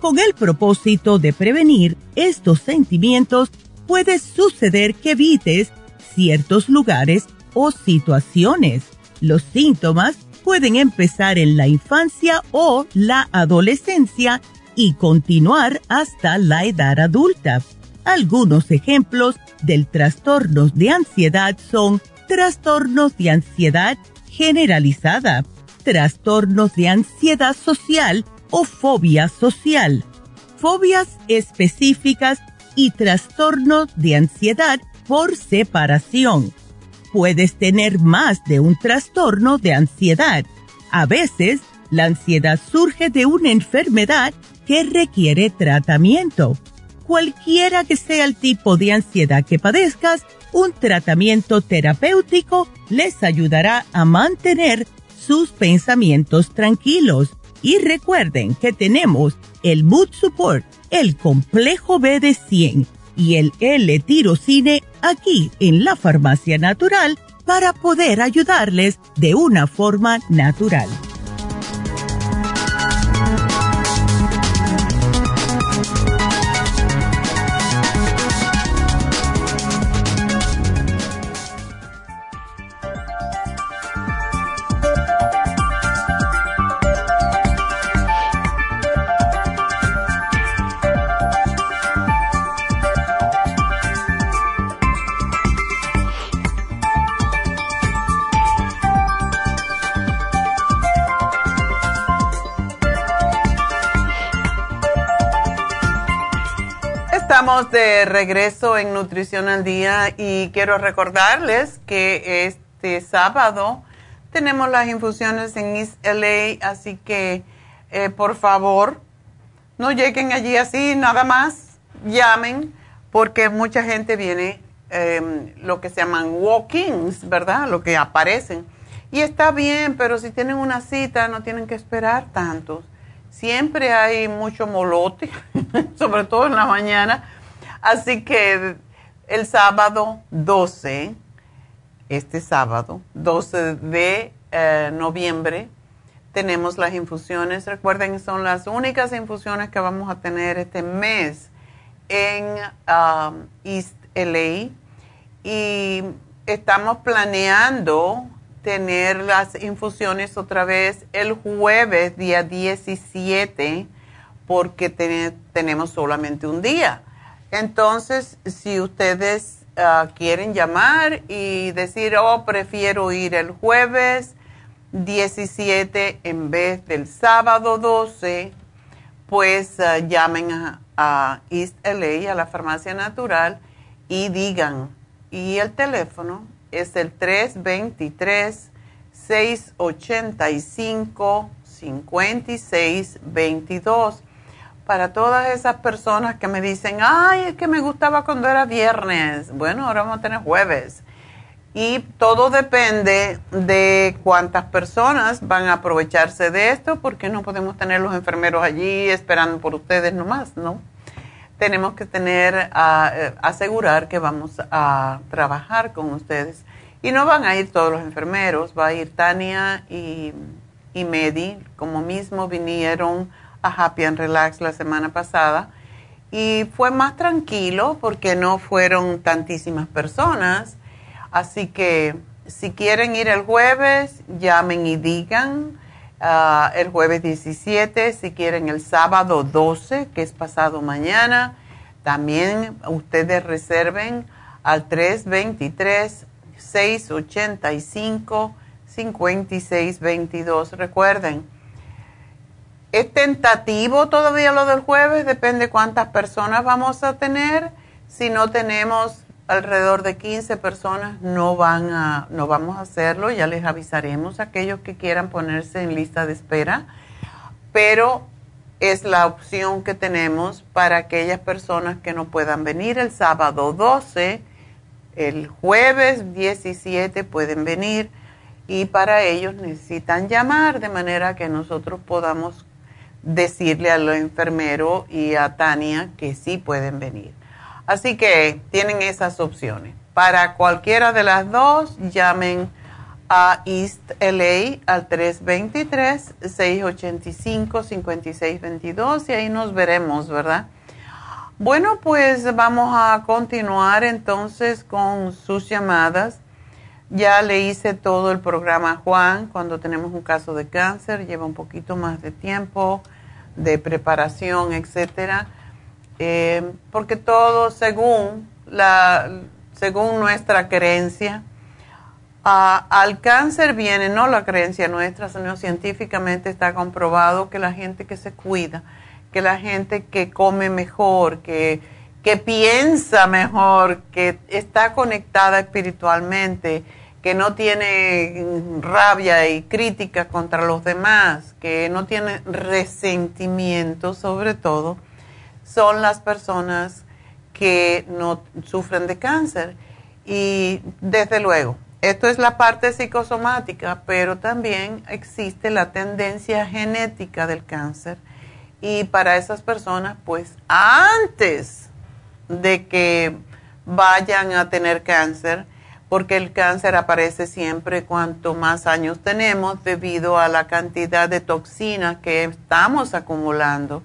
Con el propósito de prevenir estos sentimientos, puede suceder que evites ciertos lugares o situaciones. Los síntomas pueden empezar en la infancia o la adolescencia y continuar hasta la edad adulta. Algunos ejemplos del trastornos de ansiedad son trastornos de ansiedad generalizada, trastornos de ansiedad social o fobia social, fobias específicas y trastornos de ansiedad por separación. Puedes tener más de un trastorno de ansiedad. A veces, la ansiedad surge de una enfermedad que requiere tratamiento. Cualquiera que sea el tipo de ansiedad que padezcas, un tratamiento terapéutico les ayudará a mantener sus pensamientos tranquilos. Y recuerden que tenemos el Mood Support, el complejo B de 100 y el L-tirocine aquí en la farmacia natural para poder ayudarles de una forma natural. Estamos de regreso en Nutrición al Día y quiero recordarles que este sábado tenemos las infusiones en East LA, así que eh, por favor no lleguen allí así nada más, llamen porque mucha gente viene em, lo que se llaman walk-ins, ¿verdad? Lo que aparecen. Y está bien, pero si tienen una cita no tienen que esperar tantos siempre hay mucho molote, sobre todo en la mañana. Así que el sábado 12, este sábado, 12 de eh, noviembre, tenemos las infusiones. Recuerden, son las únicas infusiones que vamos a tener este mes en um, East LA. Y estamos planeando tener las infusiones otra vez el jueves, día 17, porque tenemos solamente un día. Entonces, si ustedes ah, quieren llamar y decir, oh, prefiero ir el jueves 17 en vez del sábado 12, pues ah, llamen a, a East LA, a la farmacia natural, y digan, y el teléfono es el 323-685-5622. Para todas esas personas que me dicen, ay, es que me gustaba cuando era viernes. Bueno, ahora vamos a tener jueves. Y todo depende de cuántas personas van a aprovecharse de esto, porque no podemos tener los enfermeros allí esperando por ustedes nomás, ¿no? tenemos que tener, eh, asegurar que vamos a trabajar con ustedes. Y no van a ir todos los enfermeros, va a ir Tania y, y Medi, como mismo vinieron a Happy and Relax la semana pasada. Y fue más tranquilo porque no fueron tantísimas personas. Así que si quieren ir el jueves, llamen y digan Ah, el jueves 17, si quieren el sábado 12, que es pasado mañana. También ustedes reserven al 323-685-5622. Recuerden, es tentativo todavía lo del jueves, depende cuántas personas vamos a tener. Si no tenemos alrededor de 15 personas no van a, no vamos a hacerlo, ya les avisaremos a aquellos que quieran ponerse en lista de espera, pero es la opción que tenemos para aquellas personas que no puedan venir el sábado 12, el jueves 17 pueden venir y para ellos necesitan llamar de manera que nosotros podamos decirle al enfermero y a Tania que sí pueden venir. Así que tienen esas opciones. Para cualquiera de las dos, llamen a East LA al 323-685-5622 y ahí nos veremos, ¿verdad? Bueno, pues vamos a continuar entonces con sus llamadas. Ya le hice todo el programa a Juan cuando tenemos un caso de cáncer, lleva un poquito más de tiempo, de preparación, etcétera eh, porque todo según, la, según nuestra creencia, al cáncer viene no la creencia nuestra, sino científicamente está comprobado que la gente que se cuida, que la gente que come mejor, que, que piensa mejor, que está conectada espiritualmente, que no tiene rabia y crítica contra los demás, que no tiene resentimiento sobre todo, son las personas que no sufren de cáncer. Y desde luego, esto es la parte psicosomática, pero también existe la tendencia genética del cáncer. Y para esas personas, pues antes de que vayan a tener cáncer, porque el cáncer aparece siempre cuanto más años tenemos debido a la cantidad de toxinas que estamos acumulando.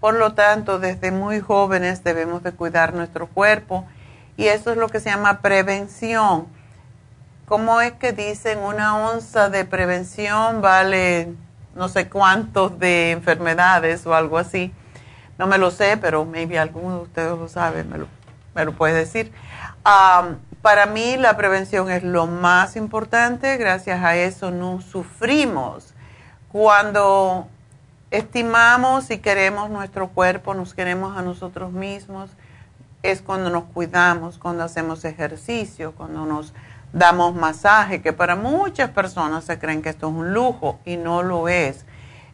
Por lo tanto, desde muy jóvenes debemos de cuidar nuestro cuerpo y eso es lo que se llama prevención. ¿Cómo es que dicen una onza de prevención vale no sé cuántos de enfermedades o algo así? No me lo sé, pero maybe alguno de ustedes lo sabe, me lo, me lo puede decir. Para mí la prevención es lo más importante, gracias a eso no sufrimos. Cuando estimamos y queremos nuestro cuerpo, nos queremos a nosotros mismos, es cuando nos cuidamos, cuando hacemos ejercicio, cuando nos damos masaje, que para muchas personas se creen que esto es un lujo y no lo es.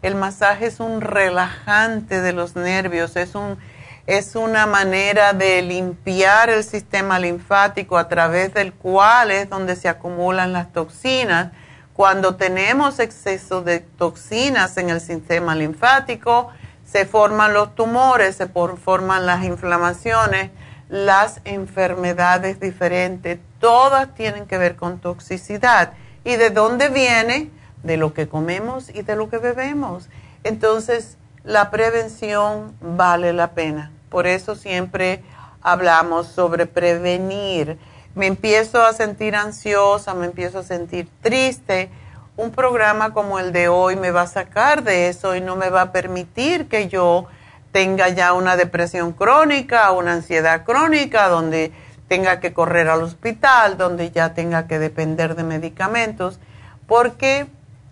El masaje es un relajante de los nervios, es, un, es una manera de limpiar el sistema linfático a través del cual es donde se acumulan las toxinas. Cuando tenemos exceso de toxinas en el sistema linfático, se forman los tumores, se forman las inflamaciones, las enfermedades diferentes, todas tienen que ver con toxicidad. ¿Y de dónde viene? De lo que comemos y de lo que bebemos. Entonces, la prevención vale la pena. Por eso siempre hablamos sobre prevenir. Me empiezo a sentir ansiosa, me empiezo a sentir triste. Un programa como el de hoy me va a sacar de eso y no me va a permitir que yo tenga ya una depresión crónica, una ansiedad crónica, donde tenga que correr al hospital, donde ya tenga que depender de medicamentos, porque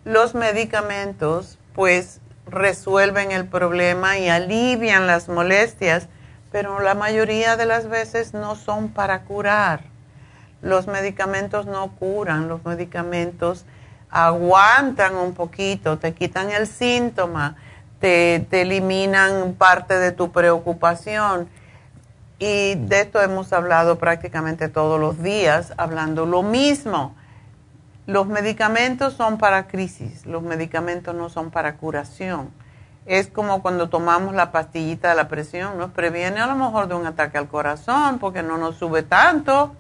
los medicamentos pues resuelven el problema y alivian las molestias, pero la mayoría de las veces no son para curar. Los medicamentos no curan, los medicamentos aguantan un poquito, te quitan el síntoma, te, eliminan parte de tu preocupación. Y de esto hemos hablado prácticamente todos los días, hablando lo mismo. Los medicamentos son para crisis, los medicamentos no son para curación. Es como cuando tomamos la pastillita de la presión, nos previene a lo mejor de un ataque al corazón porque no nos sube tanto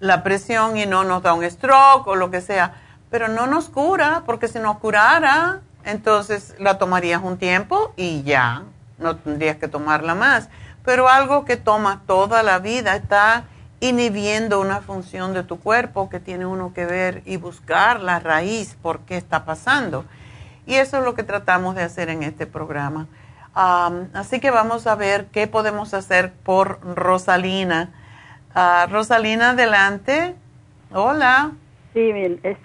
la presión y no nos da un stroke o lo que sea, pero no nos cura porque si nos curara entonces la tomarías un tiempo y ya, no tendrías que tomarla más. Pero algo que toma toda la vida está inhibiendo una función de tu cuerpo que tiene uno que ver y buscar la raíz por qué está pasando. Y eso es lo que tratamos de hacer en este programa. así que vamos a ver qué podemos hacer por Rosalina. Ah, Rosalina, adelante. Hola. Sí,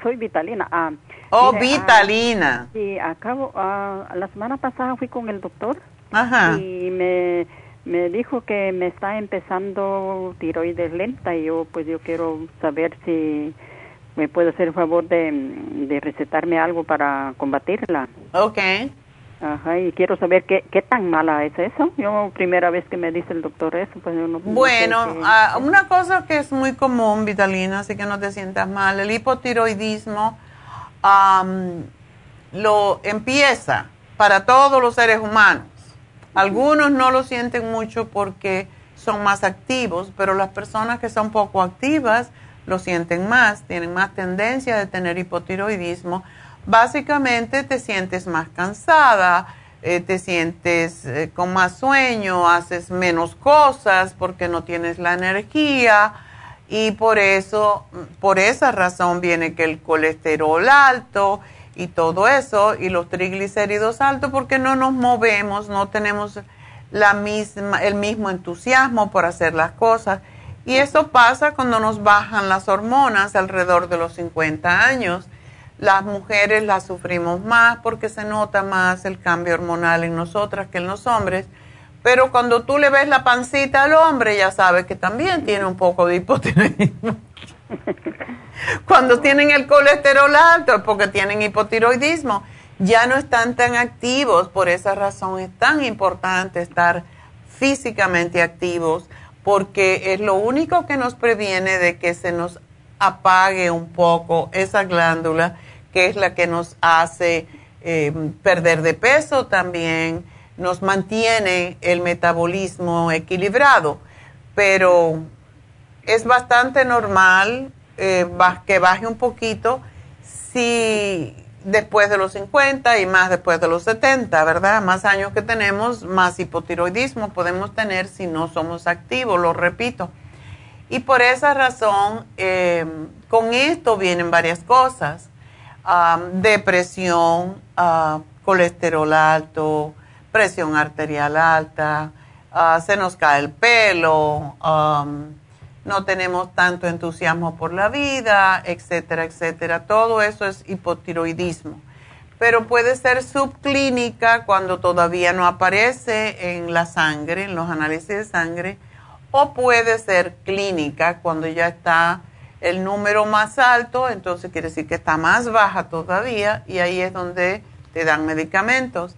soy Vitalina. Ah, Oh, ah, Vitalina. sí, acabo, ah, la semana pasada fui con el doctor Ajá. y me, me dijo que me está empezando tiroides lenta y yo pues yo quiero saber si me puede hacer el favor de, de recetarme algo para combatirla. Ok. Ajá, y quiero saber qué, qué tan mala es eso. Yo, primera vez que me dice el doctor eso, pues yo no... Bueno, ah, una cosa que es muy común, Vitalina, así que no te sientas mal, el hipotiroidismo lo empieza para todos los seres humanos. Algunos no lo sienten mucho porque son más activos, pero las personas que son poco activas lo sienten más, tienen más tendencia de tener hipotiroidismo. Básicamente te sientes más cansada, eh, te sientes eh, con más sueño, haces menos cosas porque no tienes la energía y por eso, por esa razón viene que el colesterol alto y todo eso y los triglicéridos altos porque no nos movemos, no tenemos la misma, el mismo entusiasmo por hacer las cosas. Y eso pasa cuando nos bajan las hormonas alrededor de los 50 años. Las mujeres las sufrimos más porque se nota más el cambio hormonal en nosotras que en los hombres Pero cuando tú le ves la pancita al hombre, ya sabes que también tiene un poco de hipotiroidismo. Cuando tienen el colesterol alto es porque tienen hipotiroidismo. Ya no están tan activos, por esa razón es tan importante estar físicamente activos porque es lo único que nos previene de que se nos apague un poco esa glándula que es la que nos hace eh, perder de peso también, nos mantiene el metabolismo equilibrado, pero es bastante normal eh, que baje un poquito si después de los 50 y más después de los 70, ¿verdad? Más años que tenemos, más hipotiroidismo podemos tener si no somos activos, lo repito. Y por esa razón, eh, con esto vienen varias cosas. depresión, uh, colesterol alto, presión arterial alta, ah, se nos cae el pelo, no tenemos tanto entusiasmo por la vida, etcétera, etcétera. Todo eso es hipotiroidismo. Pero puede ser subclínica cuando todavía no aparece en la sangre, en los análisis de sangre, o puede ser clínica cuando ya está el número más alto, entonces quiere decir que está más baja todavía y ahí es donde te dan medicamentos.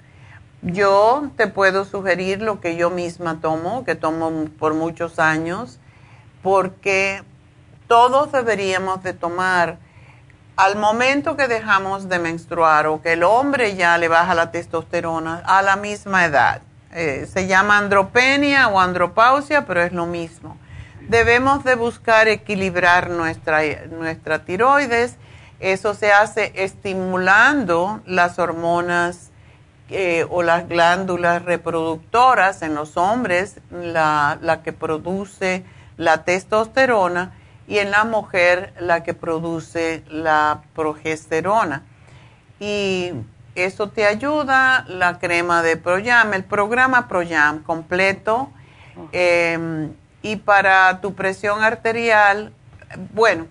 Yo te puedo sugerir lo que yo misma tomo, que tomo por muchos años, porque todos deberíamos de tomar al momento que dejamos de menstruar o que el hombre ya le baja la testosterona a la misma edad. Eh, se llama andropenia o andropausia, pero es lo mismo. Debemos de buscar equilibrar nuestra, nuestra tiroides. Eso se hace estimulando las hormonas eh, o las glándulas reproductoras en los hombres, la, la que produce la testosterona y en la mujer la que produce la progesterona. Y eso te ayuda, la crema de Proyam, el programa Proyam completo. Em, y para tu presión arterial, bueno,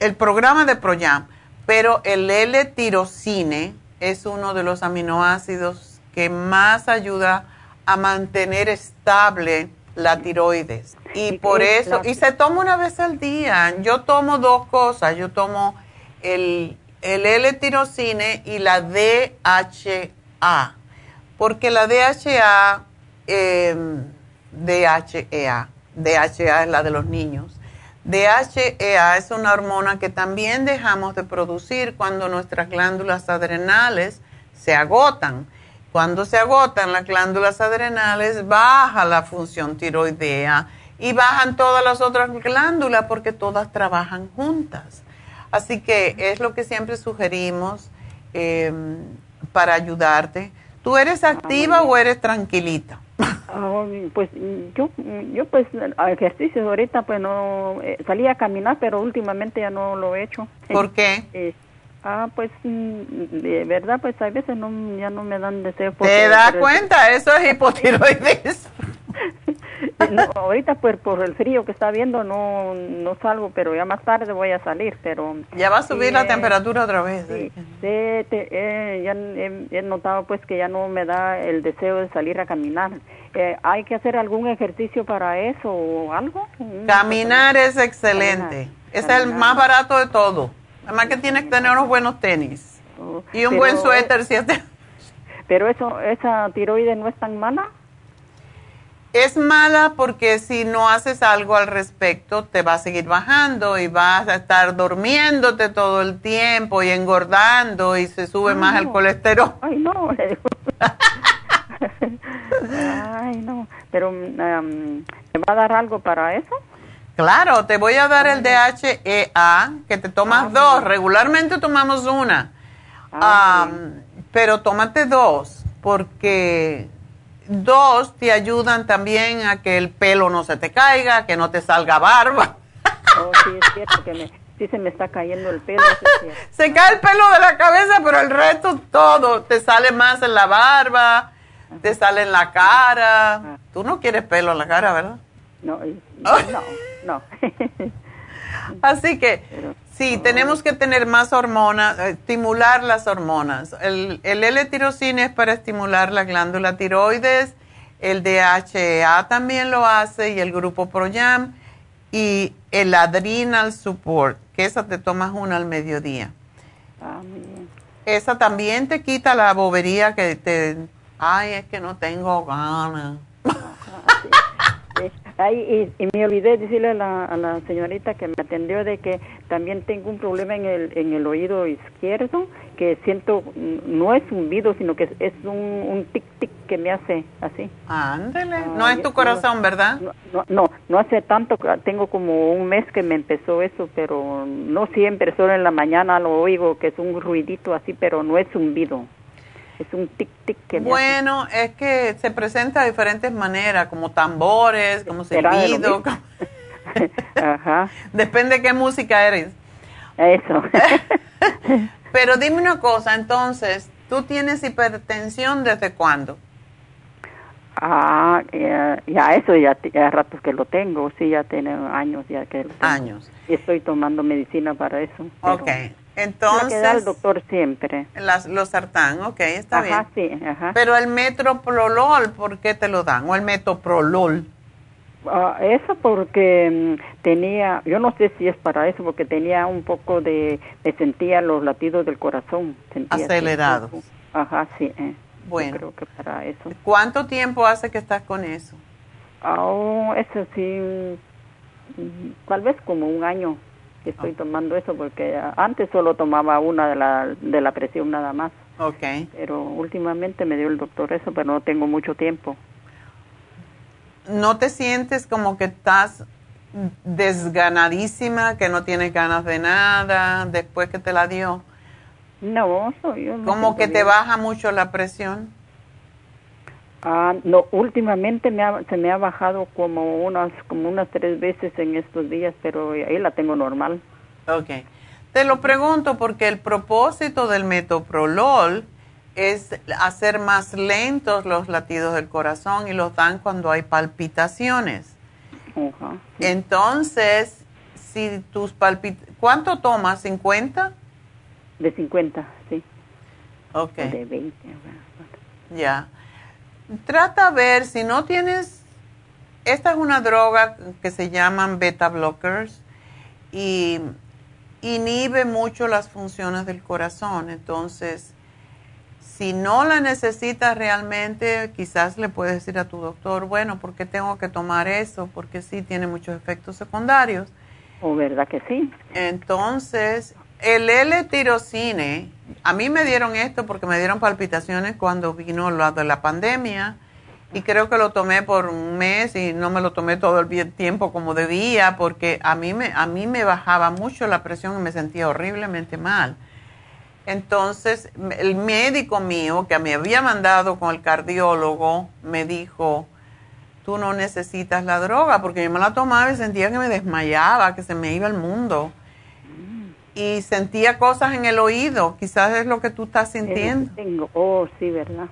el programa de Proyam, pero el L-tirocine es uno de los aminoácidos que más ayuda a mantener estable la tiroides. Y por eso, y se toma una vez al día. Yo tomo dos cosas. Yo tomo el, el L-tirocine y la DHA. Porque la DHA, eh, DHEA, DHA es la de los niños. DHEA es una hormona que también dejamos de producir cuando nuestras glándulas adrenales se agotan. Cuando se agotan las glándulas adrenales, baja la función tiroidea y bajan todas las otras glándulas porque todas trabajan juntas. Así que es lo que siempre sugerimos em, para ayudarte. ¿Tú eres activa o eres tranquilita? Ah, pues yo, yo pues ejercicios ahorita pues no eh, salí a caminar, pero últimamente ya no lo he hecho. ¿Por qué? Eh, ah, pues mm, de verdad pues a veces no, ya no me dan deseo. ¿Te das cuenta? Eso es hipotiroidismo. ahorita pues por el frío que está viendo no, no salgo, pero ya más tarde voy a salir, pero... Ya va a subir la temperatura otra vez. Sí, eh, ya he, notado pues que ya no me da el deseo de salir a caminar. Eh, ¿Hay que hacer algún ejercicio para eso o algo? Caminar es excelente. Es el más barato de todo. Además que tienes que tener unos buenos tenis. Oh, y un buen suéter si Pero eso, esa tiroides no es tan mala. Es mala porque si no haces algo al respecto, te va a seguir bajando y vas a estar durmiéndote todo el tiempo y engordando y se sube más el colesterol. Ay, no. Ay, no. Pero, um, ¿te va a dar algo para eso? Claro, te voy a dar el DHEA, que te tomas ah, dos. Regularmente tomamos una. Ah, pero tómate dos, porque Dos, te ayudan también a que el pelo no se te caiga, que no te salga barba. Oh, sí, es cierto que me, sí se me está cayendo el pelo. se cae el pelo de la cabeza, pero el resto todo. Te sale más en la barba, te sale en la cara. Ah. Tú no quieres pelo en la cara, ¿verdad? No, no, no. Así que Sí, tenemos que tener más hormonas, eh, estimular las hormonas. El, el L-tirocine es para estimular la glándula tiroides, el DHA también lo hace y el grupo ProYam y el Adrenal Support, que esa te tomas una al mediodía. Ah, muy bien. Esa también te quita la bobería que te... Ay, es que no tengo ganas. Sí. Ay, y, y me olvidé decirle a la, a la señorita que me atendió de que también tengo un problema en el, en el oído izquierdo, que siento, no es zumbido, sino que es, es un, un tic-tic que me hace así. Ándele. Ah, no es tu corazón, ¿verdad? No, no, no, no hace tanto, tengo como un mes que me empezó eso, pero no siempre, solo en la mañana lo oigo, que es un ruidito así, pero no es zumbido. Es un tic-tic que me hace. Bueno, es que se presenta de diferentes maneras, como tambores, como ¿Será de lo silbido. como- Ajá, Depende de qué música eres. eso. Pero dime una cosa, entonces, ¿tú tienes hipertensión desde cuándo? Ah, ya, ya eso ya, ya ratos que lo tengo, sí, ya tiene años ya que lo tengo. Años. Y estoy tomando medicina para eso. pero La que da el entonces, doctor siempre. las, los sartán, ok, está Ajá, bien. sí, ajá. Pero el metroprolol, ¿por qué te lo dan? O el metoprolol. Ah, eso porque mm, tenía, yo no sé si es para eso, porque tenía un poco de, me sentía los latidos del corazón. Acelerados. Ajá, sí. eh. Yo Bueno. creo que para eso. ¿Cuánto tiempo hace que estás con eso? Ah, eso sí, mm, tal vez como un año que estoy tomando eso, porque antes solo tomaba una de la, de la presión nada más. Ok. Pero últimamente me dio el doctor eso, pero no tengo mucho tiempo. ¿No te sientes como que estás desganadísima, que no tienes ganas de nada después que te la dio? No, soy yo. Como que te baja mucho la presión. Ah, no, últimamente me ha- se me ha bajado como unas como unas tres veces en estos días, pero ahí la tengo normal. Ok. Te lo pregunto porque el propósito del metoprolol es hacer más lentos los latidos del corazón y los dan cuando hay palpitaciones. Entonces, si tus palpitaciones... ¿Cuánto tomas? ¿50? De 50, sí. Ok. De 20. ajá. Ya. Trata a ver si no tienes. Esta es una droga que se llaman beta blockers y inhibe mucho las funciones del corazón. Entonces, si no la necesitas realmente, quizás le puedes decir a tu doctor, bueno, ¿por qué tengo que tomar eso? Porque sí tiene muchos efectos secundarios. ¿O verdad que sí? Entonces, el L-tirocine, a mí me dieron esto porque me dieron palpitaciones cuando vino la de la pandemia y creo que lo tomé por un mes y no me lo tomé todo el tiempo como debía porque a mí me a mí me bajaba mucho la presión y me sentía horriblemente mal. Entonces, el médico mío que me había mandado con el cardiólogo me dijo, tú no necesitas la droga, porque yo me la tomaba y sentía que me desmayaba, que se me iba el mundo. Y sentía cosas en el oído, quizás es lo que tú estás sintiendo. Tengo. Oh, sí, verdad.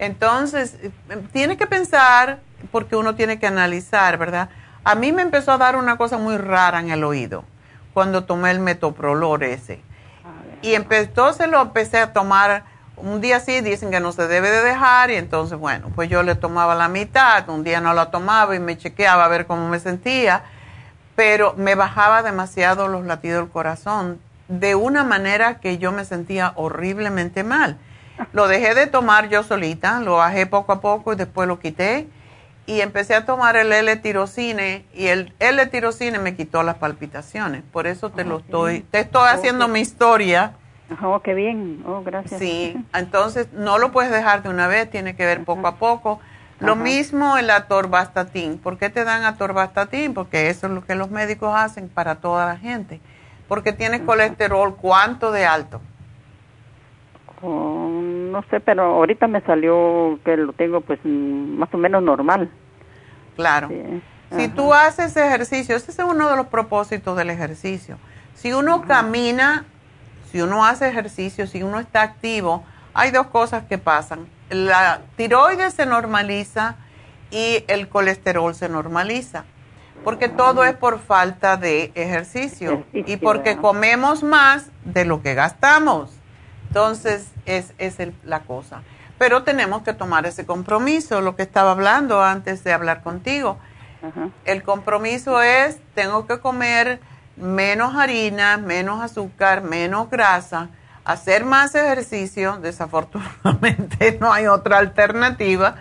Entonces, eh, tiene que pensar, porque uno tiene que analizar, ¿verdad? A mí me empezó a dar una cosa muy rara en el oído cuando tomé el metoprolol ese. Y empe- entonces lo empecé a tomar un día sí, dicen que no se debe de dejar, y entonces, bueno, pues yo le tomaba la mitad, un día no la tomaba y me chequeaba a ver cómo me sentía, pero me bajaba demasiado los latidos del corazón, de una manera que yo me sentía horriblemente mal. Lo dejé de tomar yo solita, lo bajé poco a poco y después lo quité y empecé a tomar el L-tirocine y el L-tirocine me quitó las palpitaciones. Por eso te lo estoy, te estoy haciendo mi historia. Oh, qué bien. Oh, gracias. Sí, entonces no lo puedes dejar de una vez, tiene que ver poco a poco. Lo Ajá. mismo el atorvastatin. ¿Por qué te dan atorvastatin? Porque eso es lo que los médicos hacen para toda la gente. Porque tienes colesterol, ¿cuánto de alto? Oh, no sé, pero ahorita me salió que lo tengo pues más o menos normal. Claro. Sí. Si tú haces ejercicio, ese es uno de los propósitos del ejercicio. Si uno camina, si uno hace ejercicio, si uno está activo, hay dos cosas que pasan. La tiroides se normaliza y el colesterol se normaliza. Porque todo es por falta de ejercicio y porque comemos más de lo que gastamos. Entonces, es, es el- la cosa. pero tenemos que tomar ese compromiso, lo que estaba hablando antes de hablar contigo. El compromiso es, tengo que comer menos harina, menos azúcar, menos grasa, hacer más ejercicio, desafortunadamente no hay otra alternativa,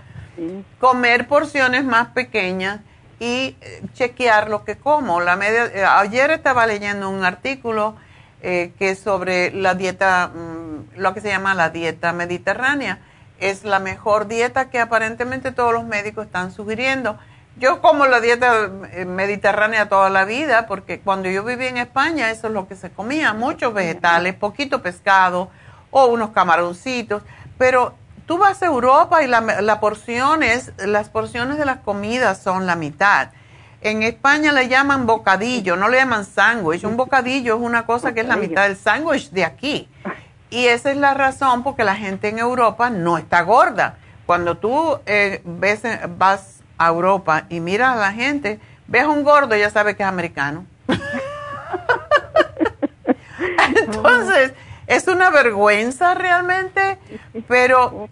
comer porciones más pequeñas y eh, chequear lo que como. La media, eh, ayer estaba leyendo un artículo eh, que es sobre la dieta, mm, lo que se llama la dieta mediterránea. Es la mejor dieta que aparentemente todos los médicos están sugiriendo. Yo como la dieta mediterránea toda la vida porque cuando yo viví en España eso es lo que se comía, muchos vegetales, poquito pescado o unos camaroncitos, pero Tú vas a Europa y la, porciones, las porciones de las comidas son la mitad. En España le llaman bocadillo, no le llaman sándwich. Un bocadillo es una cosa que es la mitad del sándwich de aquí. Y esa es la razón porque la gente en Europa no está gorda. Cuando tú eh, ves, vas a Europa y miras a la gente, ves a un gordo, ya sabes que es americano. Entonces, es una vergüenza realmente, pero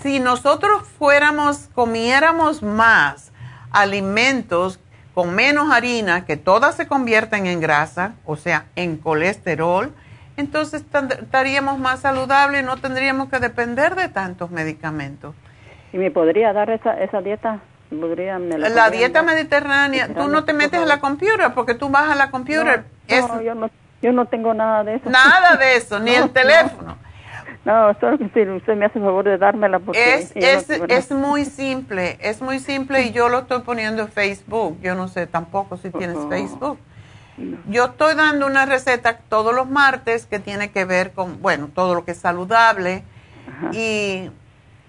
si nosotros fuéramos, comiéramos más alimentos con menos harina, que todas se convierten en grasa, o sea, en colesterol, entonces estaríamos más saludables y no tendríamos que depender de tantos medicamentos. ¿Y me podría dar esa, esa dieta? La, dieta mediterránea, tú no te metes a la computadora porque tú vas a la computadora. No, yo no yo no tengo nada de eso. Nada de eso, ni el teléfono. No, solo que si usted me hace el favor de dármela porque... Es, es, es muy simple, es muy simple y yo lo estoy poniendo en Facebook. Yo no sé tampoco si tienes oh. Facebook. Yo estoy dando una receta todos los martes que tiene que ver con, bueno, todo lo que es saludable. Y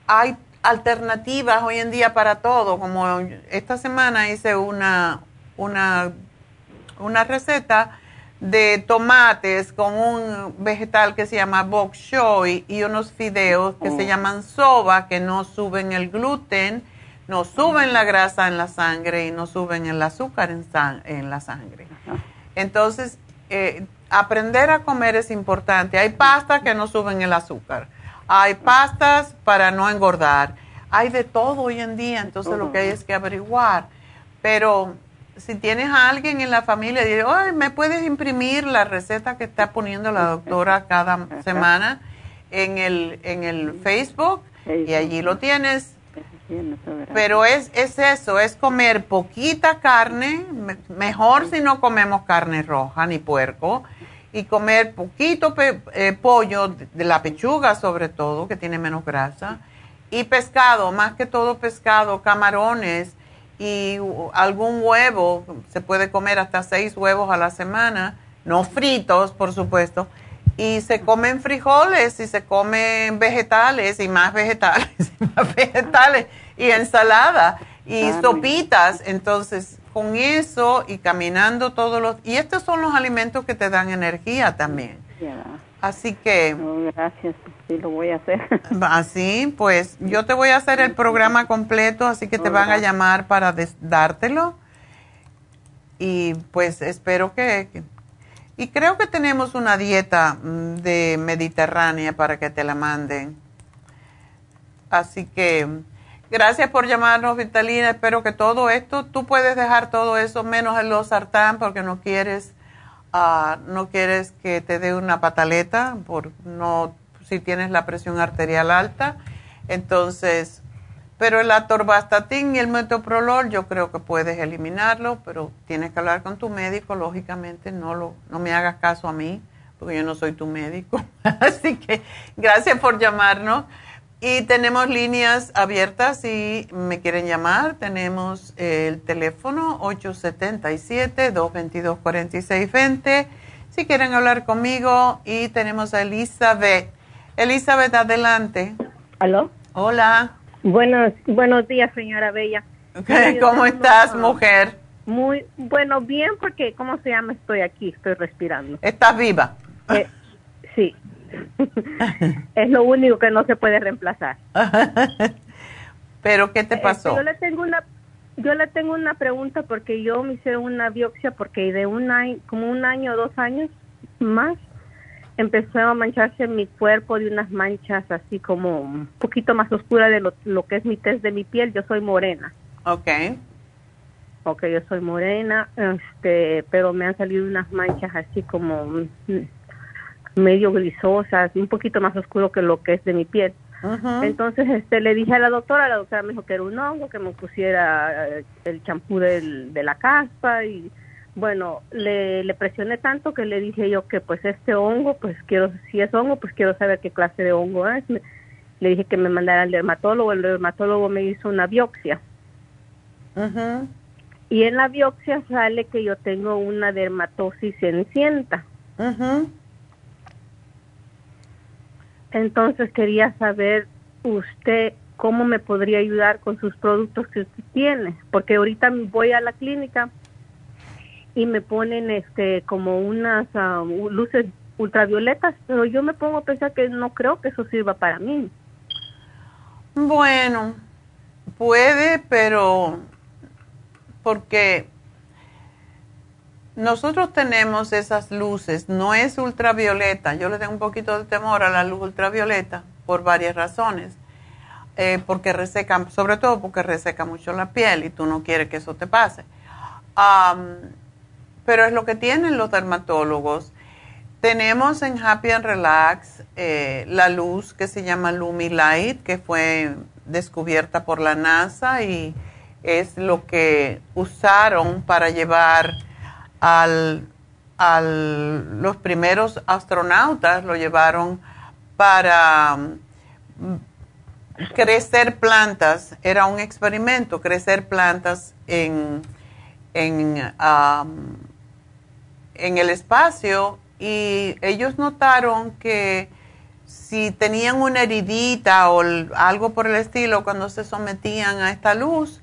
hay alternativas hoy en día para todo. Como esta semana hice una, una, una receta de tomates con un vegetal que se llama bok choy y unos fideos que se oh. llaman soba que no suben el gluten, no suben la grasa en la sangre y no suben el azúcar en, en la sangre. Entonces, eh, aprender a comer es importante. Hay pastas que no suben el azúcar. Hay pastas para no engordar. Hay de todo hoy en día, entonces lo que hay es que averiguar. Pero si tienes a alguien en la familia, ¿me puedes imprimir la receta que está poniendo la doctora cada semana en el, en el Facebook? Y allí lo tienes. Pero es, es eso, es comer poquita carne, mejor si no comemos carne roja ni puerco, y comer poquito eh, pollo, de la pechuga sobre todo, que tiene menos grasa, y pescado, más que todo pescado, camarones, y algún huevo, se puede comer hasta seis huevos a la semana, no fritos, por supuesto, y se comen frijoles y se comen vegetales y más vegetales y más vegetales y ensalada y sopitas, entonces con eso y caminando todos los... Y estos son los alimentos que te dan energía también. Así que... gracias, sí lo voy a hacer. Así, pues yo te voy a hacer el programa completo, así que te van a llamar para dártelo. Y pues espero que, Y creo que tenemos una dieta mm, de mediterránea para que te la manden. Así que gracias por llamarnos, Vitalina. Espero que todo esto, tú puedes dejar todo eso menos el losartán porque no quieres Ah, no quieres que te dé una pataleta por no si tienes la presión arterial alta. Entonces pero el atorvastatin y el metoprolol yo creo que puedes eliminarlo pero tienes que hablar con tu médico. Lógicamente no lo no me hagas caso a mí porque yo no soy tu médico. Así que gracias por llamarnos y tenemos líneas abiertas si me quieren llamar. Tenemos el teléfono 877-222-4620. Si quieren hablar conmigo. Y tenemos a Elizabeth. Elizabeth, adelante. ¿Aló? Hola. Buenos, buenos días, señora Bella. ¿Cómo estás, mujer? Muy bueno, bien, porque, ¿cómo se llama? Estoy aquí, estoy respirando. ¿Estás viva? Eh, sí. es lo único que no se puede reemplazar. Pero ¿qué te eh, pasó? yo le tengo una yo le tengo una pregunta porque yo me hicieron una biopsia porque de un año, como un año o dos años más, empezó a mancharse mi cuerpo de unas manchas así como un poquito más oscura de lo, lo que es mi test de mi piel. Yo soy morena. Ok. Ok, yo soy morena, este, pero me han salido unas manchas así como mm, medio grisosas, un poquito más oscuro que lo que es de mi piel. Entonces este, le dije a la doctora, la doctora me dijo que era un hongo, que me pusiera eh, el champú de la caspa y bueno, le, le presioné tanto que le dije yo que pues este hongo, pues quiero, si es hongo, pues quiero saber qué clase de hongo es. Le dije que me mandara al dermatólogo, el dermatólogo me hizo una biopsia. Y en la biopsia sale que yo tengo una dermatosis cenicienta. Entonces quería saber usted cómo me podría ayudar con sus productos que usted tiene, porque ahorita voy a la clínica y me ponen este como unas ah, luces ultravioletas, pero yo me pongo a pensar que no creo que eso sirva para mí. Bueno, puede, pero porque nosotros tenemos esas luces, no es ultravioleta. Yo le tengo un poquito de temor a la luz ultravioleta por varias razones. Eh, porque reseca, sobre todo porque reseca mucho la piel y tú no quieres que eso te pase. Pero es lo que tienen los dermatólogos. Tenemos en Happy and Relax eh, la luz que se llama Lumi Light, que fue descubierta por la NASA y es lo que usaron para llevar al, al- los primeros astronautas, lo llevaron para mm, crecer plantas. Era un experimento, crecer plantas en, en, am, en el espacio y ellos notaron que si tenían una heridita o algo por el estilo cuando se sometían a esta luz,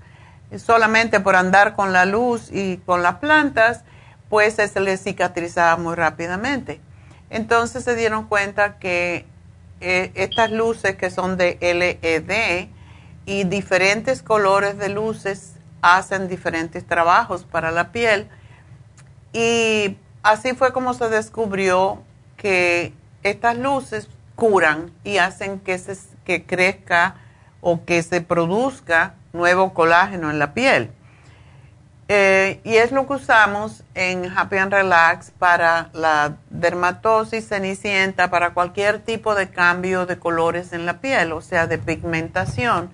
solamente por andar con la luz y con las plantas, pues se les cicatrizaba muy rápidamente. Entonces se dieron cuenta que eh, estas luces que son de LED y diferentes colores de luces hacen diferentes trabajos para la piel. Y así fue como se descubrió que estas luces curan y hacen que, se, que crezca o que se produzca nuevo colágeno en la piel. Eh, y es lo que usamos en Happy and Relax para la dermatosis cenicienta, para cualquier tipo de cambio de colores en la piel, o sea, de pigmentación.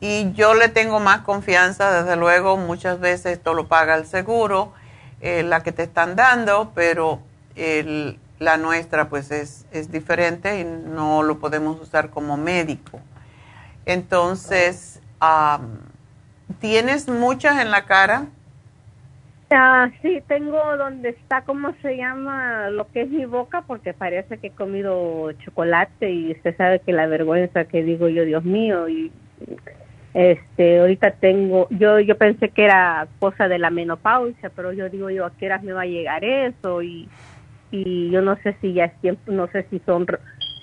Y yo le tengo más confianza, desde luego, muchas veces esto lo paga el seguro, eh, la que te están dando, pero la nuestra pues es, es diferente y no lo podemos usar como médico. Entonces, am, ¿tienes muchas en la cara? Ah, sí, tengo donde está, ¿cómo se llama? Lo que es mi boca, porque parece que he comido chocolate y usted sabe que la vergüenza que digo yo, Dios mío, y este, ahorita tengo, yo yo pensé que era cosa de la menopausia, pero yo digo yo, ¿a qué horas me va a llegar eso? Y, y yo no sé si ya es tiempo, no sé si son,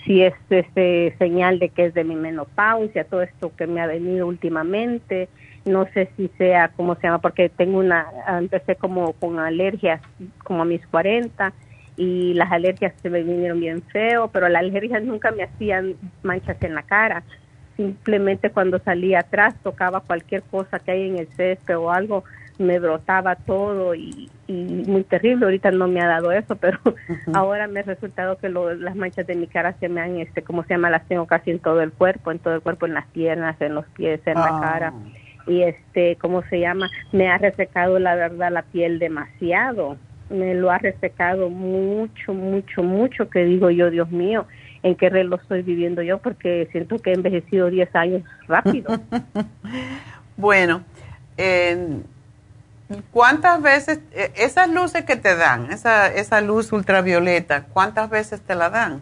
si es este señal de que es de mi menopausia, todo esto que me ha venido últimamente, no sé si sea, ¿cómo se llama? Porque tengo una, empecé como con alergias como a mis 40 y las alergias se me vinieron bien feo, pero las alergias nunca me hacían manchas en la cara. Simplemente cuando salía atrás tocaba cualquier cosa que hay en el césped o algo, me brotaba todo y, y muy terrible. Ahorita no me ha dado eso, pero ahora me ha resultado que lo- las manchas de mi cara se me han, este, ¿cómo se llama? Las tengo casi en todo el cuerpo, en todo el cuerpo, en las piernas, en los pies, en la Ah. cara y este, ¿cómo se llama? Me ha resecado la verdad la piel demasiado. Me lo ha resecado mucho, mucho, mucho que digo yo, Dios mío, ¿en qué reloj estoy viviendo yo? Porque siento que he envejecido 10 años rápido. Bueno, en- ¿cuántas veces, eh, esas luces que te dan, esa, esa luz ultravioleta, cuántas veces te la dan?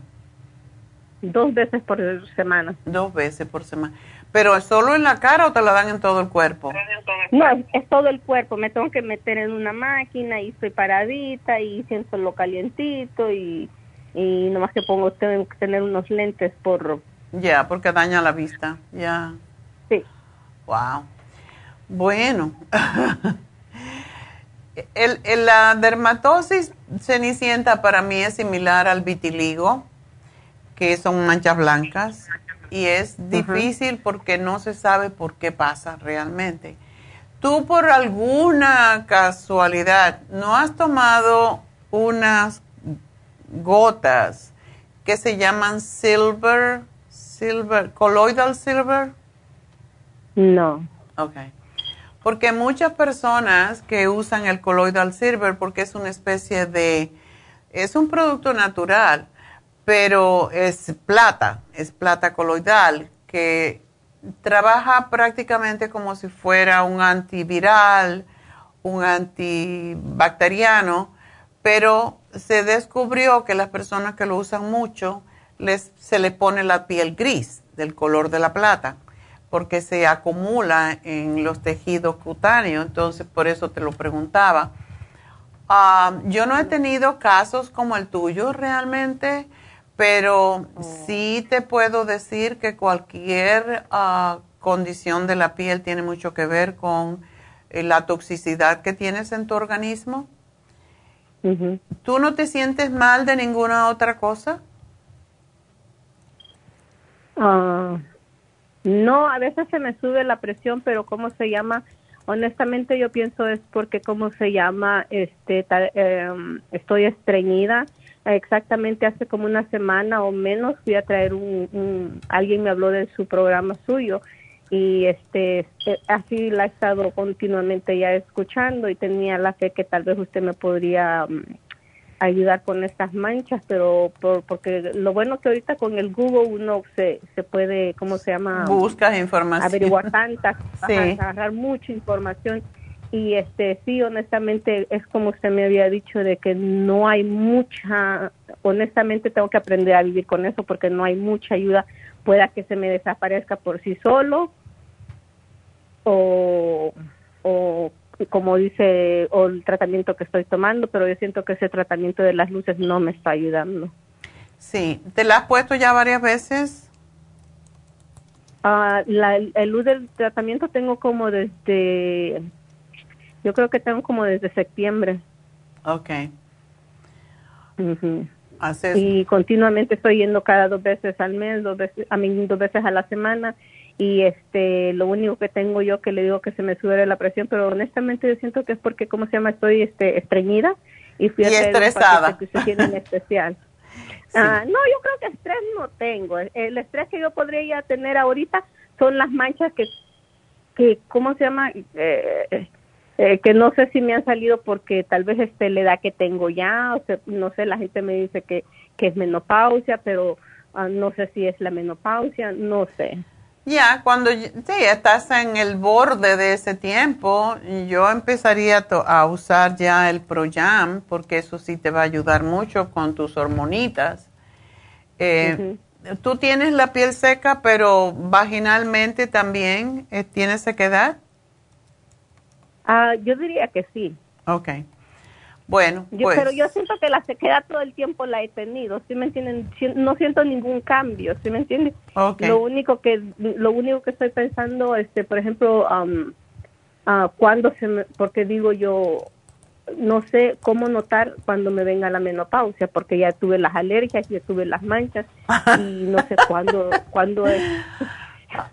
Dos veces por semana. Dos veces por semana. ¿Pero es solo en la cara o te la dan en todo el cuerpo? No, es todo el cuerpo. Me tengo que meter en una máquina y estoy paradita y siento lo calientito y, y nomás que pongo, tengo que tener unos lentes por... Ya, porque daña la vista. Ya. Sí. Wow. Bueno. el, la dermatosis cenicienta para mí es similar al vitiligo, que son manchas blancas, y es difícil porque no se sabe por qué pasa realmente. ¿Tú por alguna casualidad no has tomado unas gotas que se llaman silver, silver, colloidal silver? No. Ok. Porque muchas personas que usan el colloidal silver, porque es una especie de, es un producto natural, pero es plata, es plata coloidal, que trabaja prácticamente como si fuera un antiviral, un antibacteriano, pero se descubrió que las personas que lo usan mucho les, se le pone la piel gris del color de la plata porque se acumula en los tejidos cutáneos, entonces por eso te lo preguntaba. Ah, yo no he tenido casos como el tuyo realmente, pero sí te puedo decir que cualquier ah, condición de la piel tiene mucho que ver con eh, la toxicidad que tienes en tu organismo. ¿Tú no te sientes mal de ninguna otra cosa? Ah, no, a veces se me sube la presión, pero ¿cómo se llama? Honestamente yo pienso es porque ¿cómo se llama? Este, em, estoy estreñida. Exactamente hace como una semana o menos fui a traer un, alguien me habló de su programa suyo y este eh, así la he estado continuamente ya escuchando y tenía la fe que tal vez usted me podría mm, ayudar con estas manchas, pero por, porque lo bueno que ahorita con el Google uno se, se puede, ¿cómo se llama? Buscas información. Averiguar tantas, agarrar mucha información. Y este sí, honestamente, es como usted me había dicho de que no hay mucha, honestamente tengo que aprender a vivir con eso porque no hay mucha ayuda. Pueda que se me desaparezca por sí solo o, o como dice, o el tratamiento que estoy tomando, pero yo siento que ese tratamiento de las luces no me está ayudando. Sí, ¿te la has puesto ya varias veces? Ah, la, el luz del tratamiento tengo como desde, yo creo que tengo como desde septiembre. Ok. Y continuamente estoy yendo cada dos veces al mes, dos veces, a mí dos veces a la semana. Y este lo único que tengo yo que le digo que se me sube la presión pero honestamente yo siento que es porque cómo se llama estoy este estreñida y fui a estresada. que se tiene en especial. Ah, no yo creo que estrés no tengo. El estrés que yo podría tener ahorita son las manchas que que cómo se llama eh, eh, que no sé si me han salido porque tal vez este la edad que tengo ya o sea, no sé la gente me dice que que es menopausia pero ah, no sé si es la menopausia no sé ya, cuando sí, estás en el borde de ese tiempo, yo empezaría a usar ya el Proyam, porque eso sí te va a ayudar mucho con tus hormonitas. Eh, ¿Tú tienes la piel seca, pero vaginalmente también eh, tienes sequedad? Ah, yo diría que sí. Ok. Bueno, pues. Pero yo siento que la sequedad todo el tiempo la he tenido, ¿sí me entienden? No siento ningún cambio, ¿sí me entienden? Lo único que lo único que estoy pensando, este, por ejemplo, um, uh, cuando se me, porque digo yo, no sé cómo notar cuando me venga la menopausia, porque ya tuve las alergias, ya tuve las manchas y no sé cuándo, cuándo es.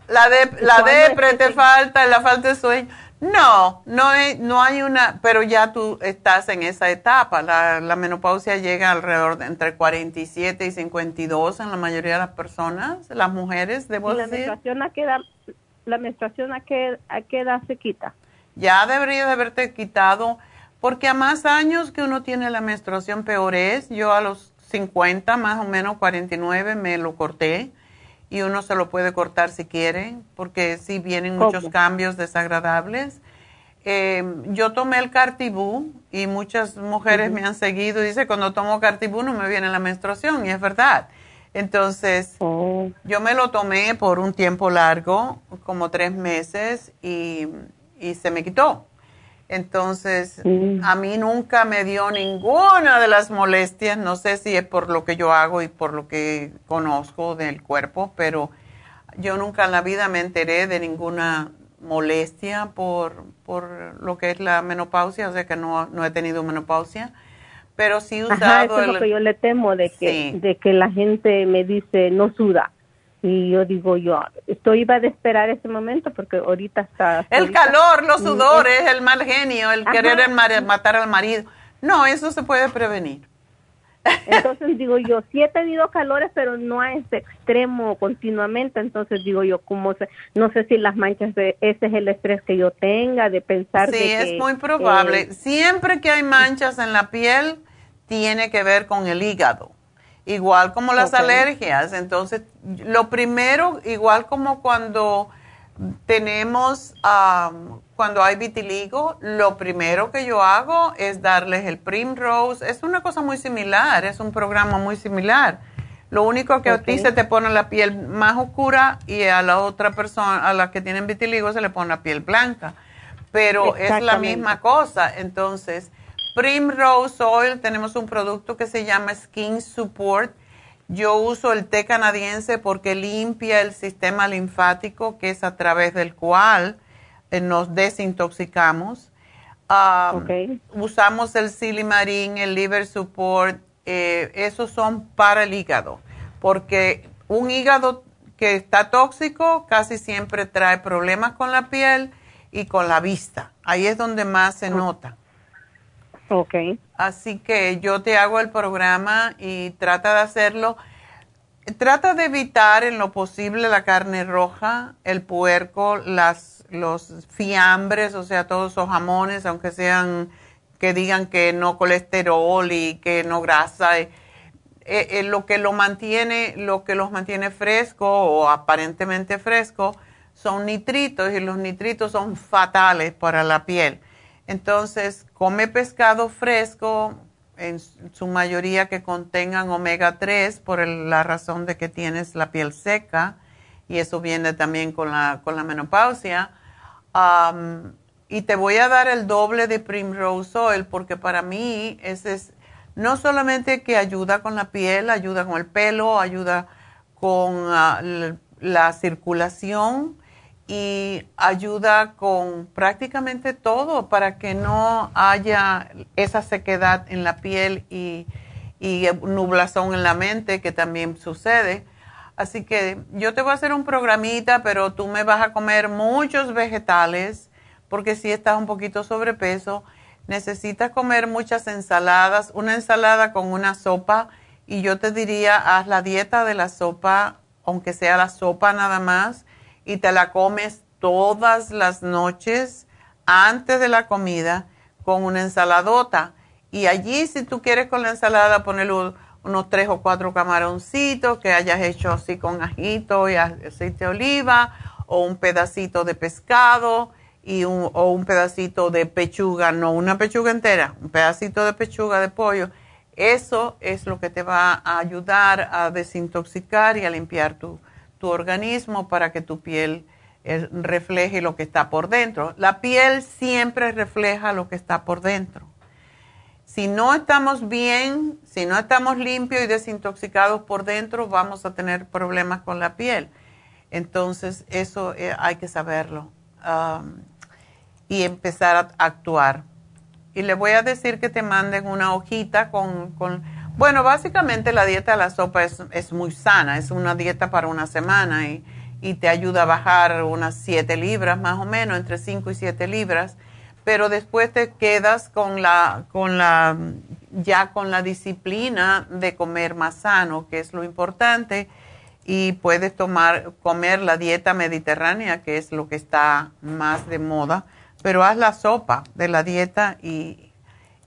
La de la depre te falta, la falta de sueño. No, no hay, no hay una, pero ya tú estás en esa etapa. La, la menopausia llega alrededor de entre 47 y 52 en la mayoría de las personas, las mujeres, debo la decir. Menstruación a qué edad, ¿La menstruación a qué, a qué edad se quita? Ya debería de haberte quitado, porque a más años que uno tiene la menstruación peor es. Yo a los 50, más o menos 49, me lo corté y uno se lo puede cortar si quiere, porque sí vienen muchos cambios desagradables. Eh, yo tomé el Cartibú y muchas mujeres me han seguido y dice, cuando tomo Cartibú no me viene la menstruación y es verdad. Entonces, oh. yo me lo tomé por un tiempo largo, como tres meses, y, y se me quitó. Entonces, a mí nunca me dio ninguna de las molestias, no sé si es por lo que yo hago y por lo que conozco del cuerpo, pero yo nunca en la vida me enteré de ninguna molestia por, por lo que es la menopausia, o sea que no, no he tenido menopausia, pero sí he usado Ajá, eso es lo que yo le temo, de que, de que la gente me dice no suda. Y yo digo, yo estoy iba a esperar ese momento porque ahorita está... El calor, los sudores, el mal genio, el querer matar al marido. No, eso se puede prevenir. Entonces digo yo, sí he tenido calores, pero no a ese extremo continuamente. Entonces digo yo, como no sé si las manchas de ese es el estrés que yo tenga de pensar. Sí, es muy probable. Eh, Siempre que hay manchas en la piel, tiene que ver con el hígado igual como las alergias. Entonces, lo primero, igual como cuando tenemos, cuando hay vitiligo, lo primero que yo hago es darles el Primrose. Es una cosa muy similar, es un programa muy similar. Lo único que a ti se te pone la piel más oscura y a la otra persona, a la que tienen vitiligo, se le pone la piel blanca. Pero es la misma cosa. Entonces, Primrose Oil, tenemos un producto que se llama Skin Support. Yo uso el té canadiense porque limpia el sistema linfático, que es a través del cual eh, nos desintoxicamos. Usamos el silimarín, el liver support, eh, esos son para el hígado, porque un hígado que está tóxico casi siempre trae problemas con la piel y con la vista. Ahí es donde más se nota. Ok. Así que yo te hago el programa y trata de hacerlo. Trata de evitar en lo posible la carne roja, el puerco, las, los fiambres, o sea, todos esos jamones, aunque sean que digan que no colesterol y que no grasa. Eh, eh, lo que lo mantiene, lo que los mantiene fresco o aparentemente fresco son nitritos y los nitritos son fatales para la piel. Entonces, come pescado fresco, en su mayoría que contengan omega 3 por la razón de que tienes la piel seca y eso viene también con la, con la menopausia. y te voy a dar el doble de Primrose Oil porque para mí ese es no solamente que ayuda con la piel, ayuda con el pelo, ayuda con ah, la circulación, y ayuda con prácticamente todo para que no haya esa sequedad en la piel y, y nublazón en la mente que también sucede. Así que yo te voy a hacer un programita, pero tú me vas a comer muchos vegetales porque si estás un poquito sobrepeso, necesitas comer muchas ensaladas, una ensalada con una sopa y yo te diría, haz la dieta de la sopa, aunque sea la sopa nada más y te la comes todas las noches antes de la comida con una ensaladota. Y allí, si tú quieres con la ensalada, ponerle unos tres o cuatro camaroncitos que hayas hecho así con ajito y aceite de oliva, o un pedacito de pescado y o un pedacito de pechuga, no una pechuga entera, un pedacito de pechuga de pollo. Eso es lo que te va a ayudar a desintoxicar y a limpiar tu, tu organismo para que tu piel eh, refleje lo que está por dentro. La piel siempre refleja lo que está por dentro. Si no estamos bien, si no estamos limpios y desintoxicados por dentro, vamos a tener problemas con la piel. Entonces, eso eh, hay que saberlo um, y empezar a actuar. Y le voy a decir que te manden una hojita con bueno, básicamente la dieta de la sopa es, muy sana, es una dieta para una semana y, te ayuda a bajar unas 7 libras más o menos, entre 5 y 7 libras, pero después te quedas con la, con la, ya con la disciplina de comer más sano, que es lo importante, y puedes tomar, comer la dieta mediterránea, que es lo que está más de moda, pero haz la sopa de la dieta y,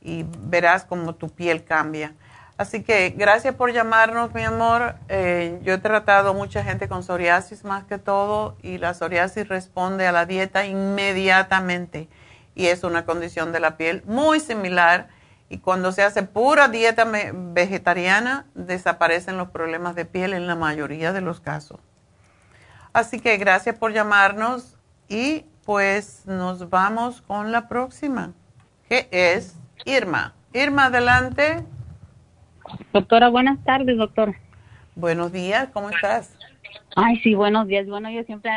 y verás cómo tu piel cambia. Así que gracias por llamarnos, mi amor. Eh, yo he tratado mucha gente con psoriasis más que todo y la psoriasis responde a la dieta inmediatamente y es una condición de la piel muy similar y cuando se hace pura dieta vegetariana desaparecen los problemas de piel en la mayoría de los casos. Así que gracias por llamarnos y pues nos vamos con la próxima, que es Irma. Irma, adelante. Doctora, buenas tardes, doctor. Buenos días, ¿cómo estás? Ay, sí, buenos días. Bueno, yo siempre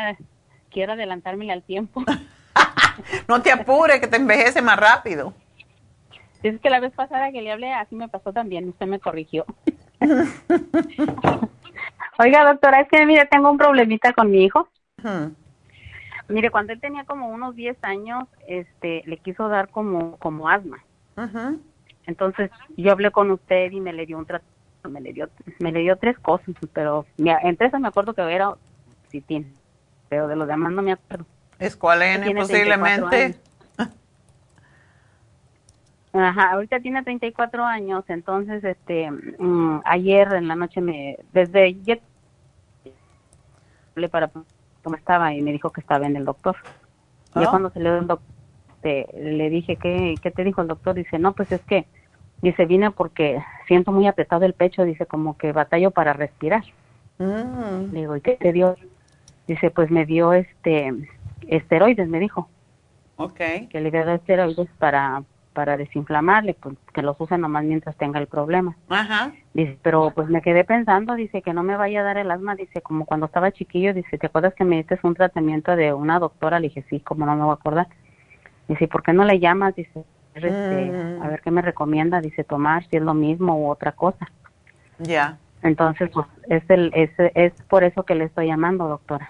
quiero adelantarme al tiempo. no te apures, que te envejece más rápido. Es que la vez pasada que le hablé, así me pasó también, usted me corrigió. Oiga, doctora, es que mire, tengo un problemita con mi hijo. Mire, cuando él tenía como unos 10 años, este, le quiso dar como, como asma. Entonces, yo hablé con usted y me le dio un tratamiento, me le dio, me le dio tres cosas, pero entre esas me acuerdo que era tiene pero de los demás no me acuerdo. Escualene posiblemente. Ajá, ahorita tiene 34 años, entonces, este, mm, ayer en la noche me, desde le para cómo estaba y me dijo que estaba en el doctor. Y oh. cuando se le doctor, le dije, ¿qué, ¿qué te dijo el doctor? Dice, no, pues es que, dice, vine porque siento muy apretado el pecho, dice, como que batallo para respirar. Mm. Le digo, ¿y qué te dio? Dice, pues me dio este, esteroides, me dijo. Ok. Que le dio esteroides para, para desinflamarle, pues que los use nomás mientras tenga el problema. Ajá. Dice, pero pues me quedé pensando, dice que no me vaya a dar el asma, dice, como cuando estaba chiquillo, dice, ¿te acuerdas que me diste un tratamiento de una doctora? Le dije, sí, como no me voy a acordar. Dice, ¿por qué no le llamas? Dice, este, mm. a ver qué me recomienda, dice, tomar, si es lo mismo u otra cosa. Ya. Entonces, pues es, el, es, es por eso que le estoy llamando, doctora.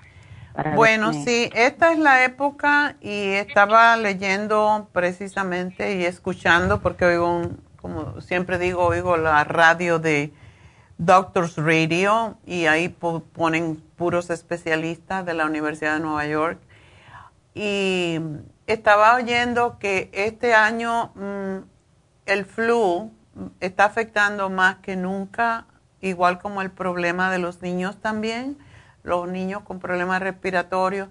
Bueno, sí, esta es la época y estaba leyendo precisamente y escuchando, porque oigo, como siempre digo, oigo la radio de Doctors Radio y ahí ponen puros especialistas de la Universidad de Nueva York. Y estaba oyendo que este año mm, el flu está afectando más que nunca, igual como el problema de los niños también los niños con problemas respiratorios.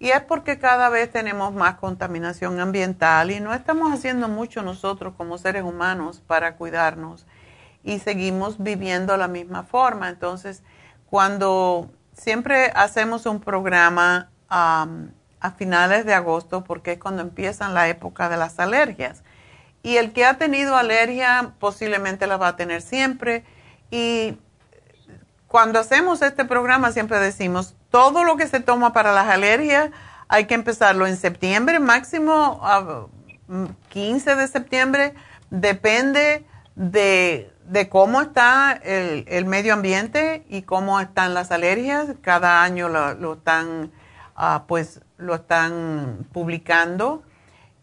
Y es porque cada vez tenemos más contaminación ambiental y no estamos haciendo mucho nosotros como seres humanos para cuidarnos y seguimos viviendo la misma forma. Entonces, cuando siempre hacemos un programa a finales de agosto, porque es cuando empiezan la época de las alergias. Y el que ha tenido alergia posiblemente la va a tener siempre. Y cuando hacemos este programa siempre decimos, todo lo que se toma para las alergias hay que empezarlo en septiembre, máximo a 15 de septiembre, depende de, cómo está el, medio ambiente y cómo están las alergias. Cada año lo, están, ah, pues, lo están publicando.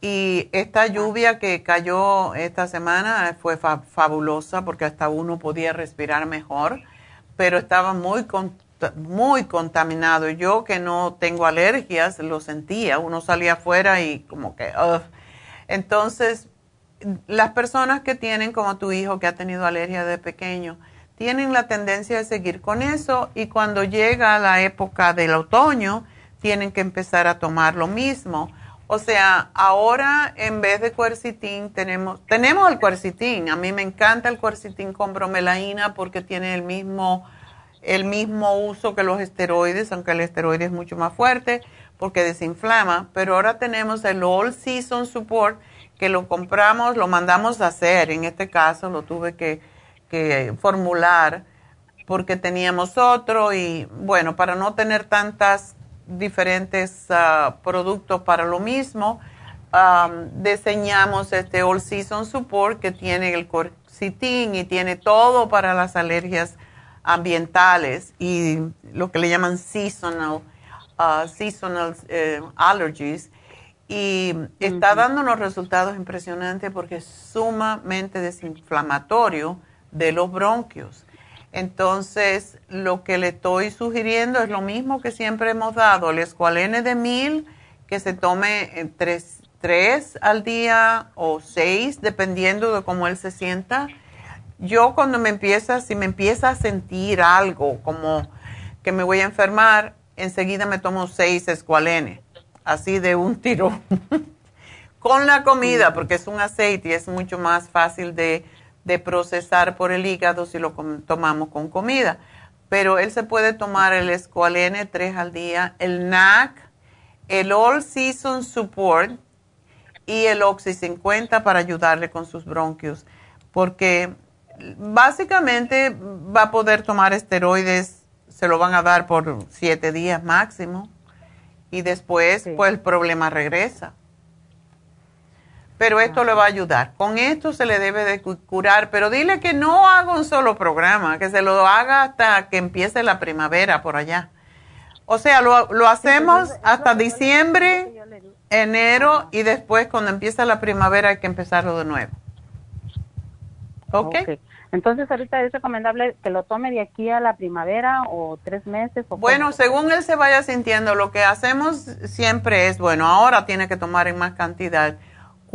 Y esta lluvia que cayó esta semana fue fabulosa porque hasta uno podía respirar mejor pero estaba muy, muy contaminado. Yo que no tengo alergias, lo sentía. Uno salía afuera y como que... Entonces, las personas que tienen, como tu hijo que ha tenido alergia de pequeño, tienen la tendencia de seguir con eso y cuando llega la época del otoño, tienen que empezar a tomar lo mismo. O sea, ahora en vez de cuercitín tenemos, tenemos el cuercitín. A mí me encanta el cuercitín con bromelaína porque tiene el mismo, el mismo uso que los esteroides, aunque el esteroide es mucho más fuerte porque desinflama. Pero ahora tenemos el All Season Support que lo compramos, lo mandamos a hacer. En este caso lo tuve que, que formular porque teníamos otro y bueno, para no tener tantas diferentes ah, productos para lo mismo. diseñamos este All Season Support que tiene el corcitín y tiene todo para las alergias ambientales y lo que le llaman seasonal, uh, seasonal eh, allergies. Y está dando unos resultados impresionantes porque es sumamente desinflamatorio de los bronquios. Entonces, lo que le estoy sugiriendo es lo mismo que siempre hemos dado, el escualene de mil, que se tome tres, tres al día o seis, dependiendo de cómo él se sienta. Yo cuando me empieza, si me empieza a sentir algo como que me voy a enfermar, enseguida me tomo seis escualenes, así de un tiro. Con la comida, porque es un aceite y es mucho más fácil de de procesar por el hígado si lo tomamos con comida. Pero él se puede tomar el Esqualene 3 al día, el NAC, el All Season Support y el Oxy 50 para ayudarle con sus bronquios. Porque básicamente va a poder tomar esteroides, se lo van a dar por siete días máximo. y después pues el problema regresa. Pero esto le va a ayudar. Con esto se le debe de curar, pero dile que no haga un solo programa, que se lo haga hasta que empiece la primavera por allá. O sea, lo, lo hacemos hasta diciembre, enero y después cuando empieza la primavera hay que empezarlo de nuevo. ¿Ok? Entonces, ahorita es recomendable que lo tome de aquí a la primavera o tres meses. O bueno, según él se vaya sintiendo, lo que hacemos siempre es, bueno, ahora tiene que tomar en más cantidad.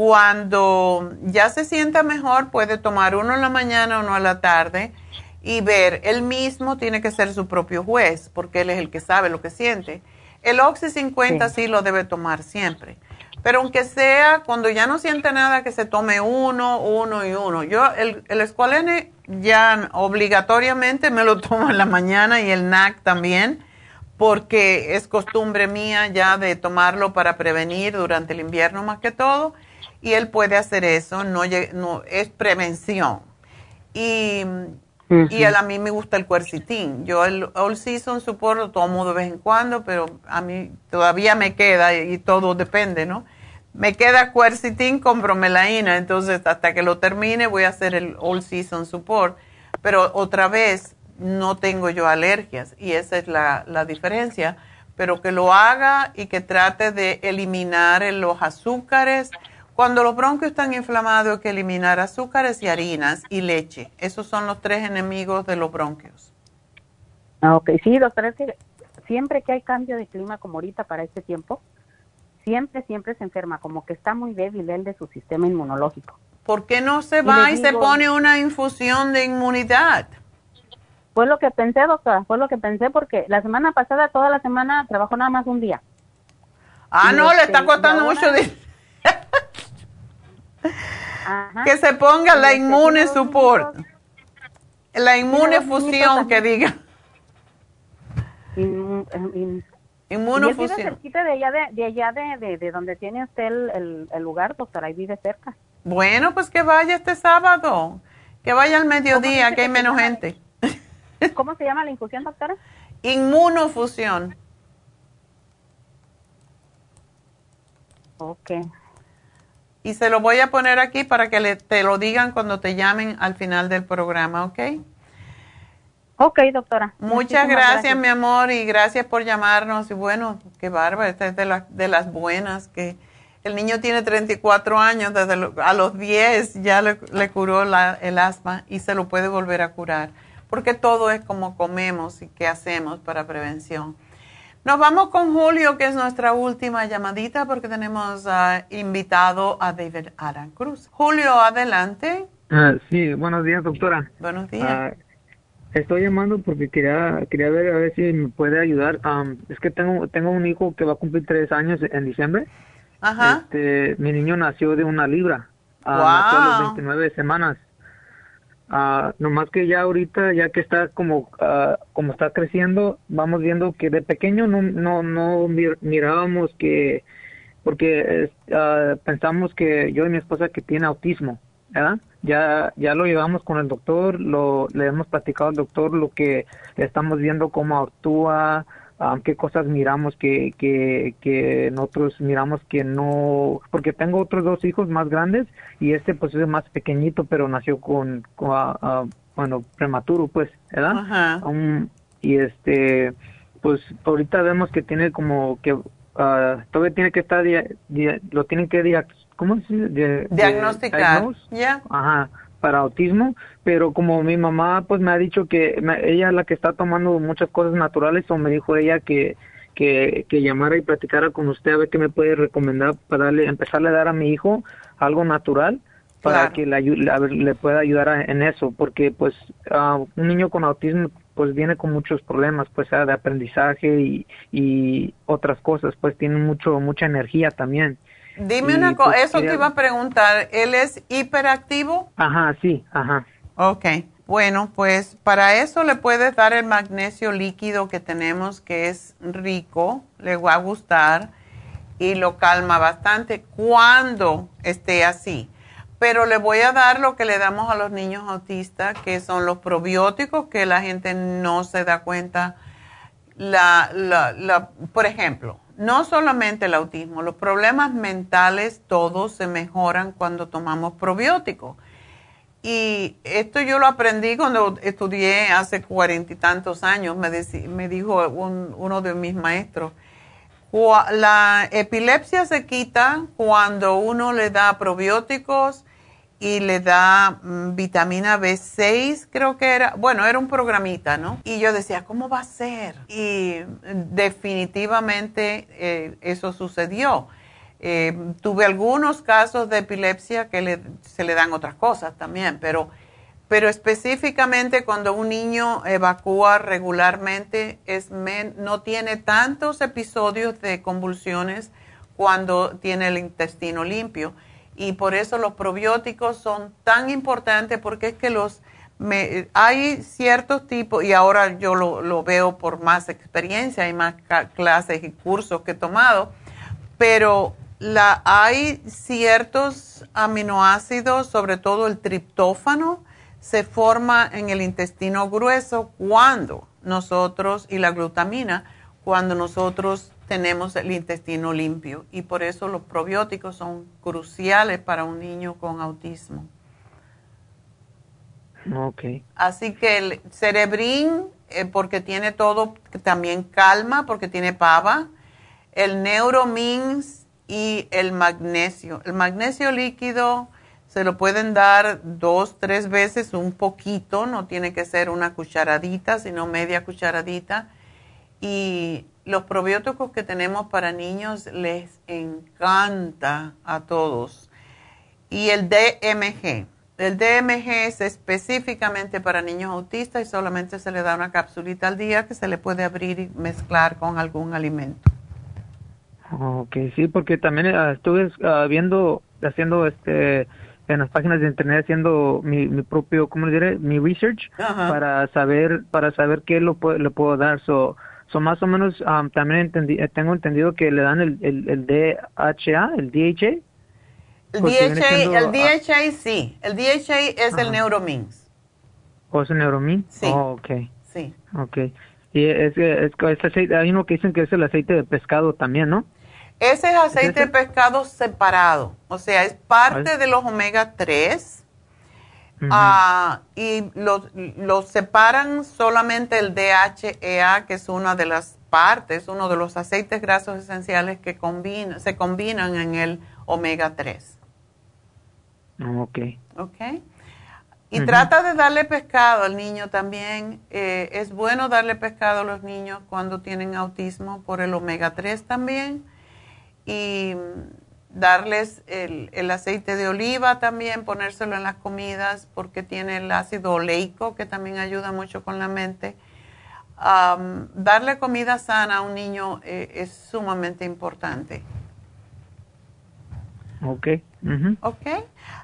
Cuando ya se sienta mejor, puede tomar uno en la mañana, uno en la tarde y ver, él mismo tiene que ser su propio juez, porque él es el que sabe lo que siente. El Oxy 50 sí, sí lo debe tomar siempre. Pero aunque sea, cuando ya no siente nada, que se tome uno, uno y uno. Yo, el, el escualene ya obligatoriamente me lo tomo en la mañana y el NAC también, porque es costumbre mía ya de tomarlo para prevenir durante el invierno más que todo. Y él puede hacer eso, no, no es prevención. Y, y a mí me gusta el cuercitín. Yo el All Season Support lo tomo de vez en cuando, pero a mí todavía me queda y, todo depende, ¿no? Me queda cuercitín con bromelaína, entonces hasta que lo termine voy a hacer el All Season Support. Pero otra vez, no tengo yo alergias y esa es la, la diferencia. Pero que lo haga y que trate de eliminar los azúcares, cuando los bronquios están inflamados hay que eliminar azúcares y harinas y leche. Esos son los tres enemigos de los bronquios. Ah, ok, sí, doctora, es que siempre que hay cambio de clima como ahorita para este tiempo, siempre, siempre se enferma, como que está muy débil él de su sistema inmunológico. ¿Por qué no se va y, se pone una infusión de inmunidad? Fue lo que pensé, doctora, fue lo que pensé porque la semana pasada, toda la semana, trabajó nada más un día. Ah, no, le está este, costando mucho dinero que se ponga la inmune support. La inmune fusión que diga. Inmunofusión. vive cerquita de allá, de, allá de, de, donde tiene usted el, el, lugar, doctora, ahí vive cerca. Bueno, pues que vaya este sábado, que vaya al mediodía, que hay menos gente. ¿Cómo se llama la infusión, doctora? Inmunofusión. Ok. Y se lo voy a poner aquí para que le, te lo digan cuando te llamen al final del programa, ¿ok? Ok, doctora. Muchas gracias, mi amor, y gracias por llamarnos. Y bueno, qué bárbaro, esta es de, de las buenas, que el niño tiene 34 años, desde a los 10 ya le, le curó la, el asma y se lo puede volver a curar, porque todo es como comemos y qué hacemos para prevención. Nos vamos con Julio, que es nuestra última llamadita, porque tenemos uh, invitado a David Aran Cruz. Julio, adelante. Uh, sí, buenos días, doctora. Buenos días. Ah, estoy llamando porque quería quería ver a ver si me puede ayudar. es que tengo tengo un hijo que va a cumplir tres años en diciembre. Ajá. Este, mi niño nació de una libra. Wow. Nació a las 29 semanas. Uh, nomás que ya ahorita, ya que está como, uh, como está creciendo, vamos viendo que de pequeño no, no, no mirábamos que, porque uh, pensamos que yo y mi esposa que tiene autismo, ¿verdad? Ya, ya lo llevamos con el doctor, lo, le hemos platicado al doctor lo que estamos viendo cómo actúa, qué cosas miramos que, que, que nosotros miramos que no, porque tengo otros dos hijos más grandes y este pues es más pequeñito, pero nació con, bueno, prematuro pues, ¿verdad? y este, pues ahorita vemos que tiene como que uh, todavía tiene que estar, lo tienen que, ¿cómo se diagnosticar. Ya. Ajá para autismo, pero como mi mamá pues me ha dicho que ella es la que está tomando muchas cosas naturales o me dijo ella que, que, que llamara y platicara con usted a ver qué me puede recomendar para darle, empezarle a dar a mi hijo algo natural para que le, le pueda ayudar en eso, porque pues un niño con autismo pues viene con muchos problemas, pues sea de aprendizaje y, y otras cosas, pues tiene mucho mucha energía también. Dime una cosa, pues, eso te iba a preguntar, ¿él es hiperactivo? Ajá, sí, ajá. Ok, bueno, pues para eso le puedes dar el magnesio líquido que tenemos, que es rico, le va a gustar y lo calma bastante cuando esté así. Pero le voy a dar lo que le damos a los niños autistas, que son los probióticos, que la gente no se da cuenta. La, la, la, por ejemplo, no solamente el autismo, los problemas mentales todos se mejoran cuando tomamos probióticos. Y esto yo lo aprendí cuando estudié hace cuarenta y tantos años, me, me dijo uno de mis maestros. La epilepsia se quita cuando uno le da probióticos y le da mm, vitamina B6, creo que era, bueno, era un programita, ¿no? Y yo decía, ¿cómo va a ser? Y definitivamente eh, eso sucedió. Eh, tuve algunos casos de epilepsia que se le dan otras cosas también, pero, pero específicamente cuando un niño evacúa regularmente es no tiene tantos episodios de convulsiones cuando tiene el intestino limpio y por eso los probióticos son tan importantes porque es que los hay ciertos tipos, y ahora yo lo, veo por más experiencia, hay más clases y cursos que he tomado, pero la, hay ciertos aminoácidos, sobre todo el triptófano, se forma en el intestino grueso cuando nosotros, y la glutamina, cuando nosotros tenemos el intestino limpio y por eso los probióticos son cruciales para un niño con autismo. Ok. Así que el cerebrín, eh, porque tiene todo, también calma, porque tiene pava, el neuromins y el magnesio. El magnesio líquido se lo pueden dar dos, tres veces, un poquito, no tiene que ser una cucharadita, sino media cucharadita. Y los probióticos que tenemos para niños les encanta a todos. Y el DMG. El DMG es específicamente para niños autistas y solamente se le da una capsulita al día que se le puede abrir y mezclar con algún alimento. Ok, sí, porque también ah, estuve uh, viendo, haciendo este en las páginas de internet haciendo mi, mi propio, ¿cómo le diré? Mi research para saber para saber qué lo le puedo dar. So, So, más o menos también eh, tengo entendido que le dan el, el, el DHA, el DHA. El DHA, el DHA sí. El DHA es el Neuromins. ¿O es el Neuromins? Sí. Oh, ok. Sí. Ok. Y es, es, es, aceite, hay uno que dicen que es el aceite de pescado también, ¿no? Ese es aceite de pescado separado. O sea, es parte de los omega 3 Ah, y los separan solamente el DHEA, que es una de las partes, uno de los aceites grasos esenciales que se combinan en el omega 3. Ok. Ok. Y trata de darle pescado al niño también. Eh, es bueno darle pescado a los niños cuando tienen autismo por el omega 3 también. Y darles el, aceite de oliva también, ponérselo en las comidas porque tiene el ácido oleico que también ayuda mucho con la mente. darle comida sana a un niño eh, es sumamente importante. Ok. Ok.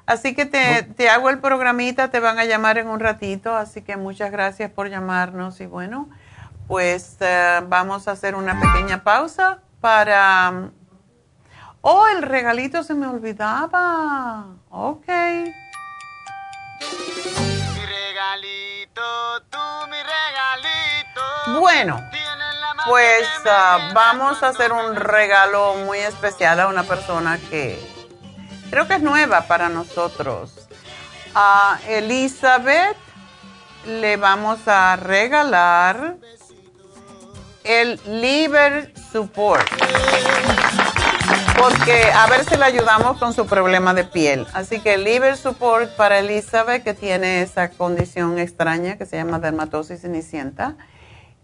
Así que te, te, hago el programita, te van a llamar en un ratito, así que muchas gracias por llamarnos y bueno, pues eh, vamos a hacer una pequeña pausa para Oh, el regalito se me olvidaba. Ok. Mi regalito, tú mi regalito. Bueno, pues ah, vamos a hacer un regalo muy especial a una persona que creo que es nueva para nosotros. A Elizabeth le vamos a regalar el Liver Support porque a ver si le ayudamos con su problema de piel. Así que Liver Support para Elizabeth, que tiene esa condición extraña que se llama dermatosis cenicienta.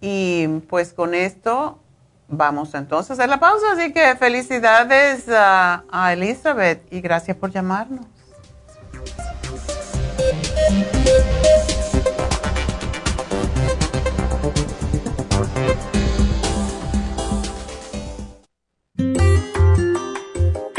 Y pues con esto vamos entonces a hacer la pausa. Así que felicidades a, a Elizabeth y gracias por llamarnos.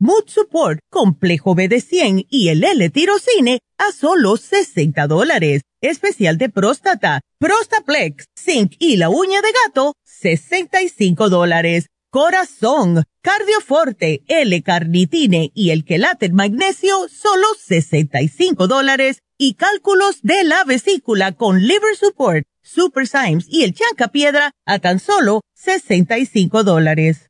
mood support, complejo B de 100 y el L-tirocine a solo 60 dólares. Especial de próstata, Prostaplex, zinc y la uña de gato, 65 dólares. Corazón, Cardioforte, L-carnitine y el quelate magnesio, solo 65 dólares. Y cálculos de la vesícula con liver support, super Symes y el piedra a tan solo 65 dólares.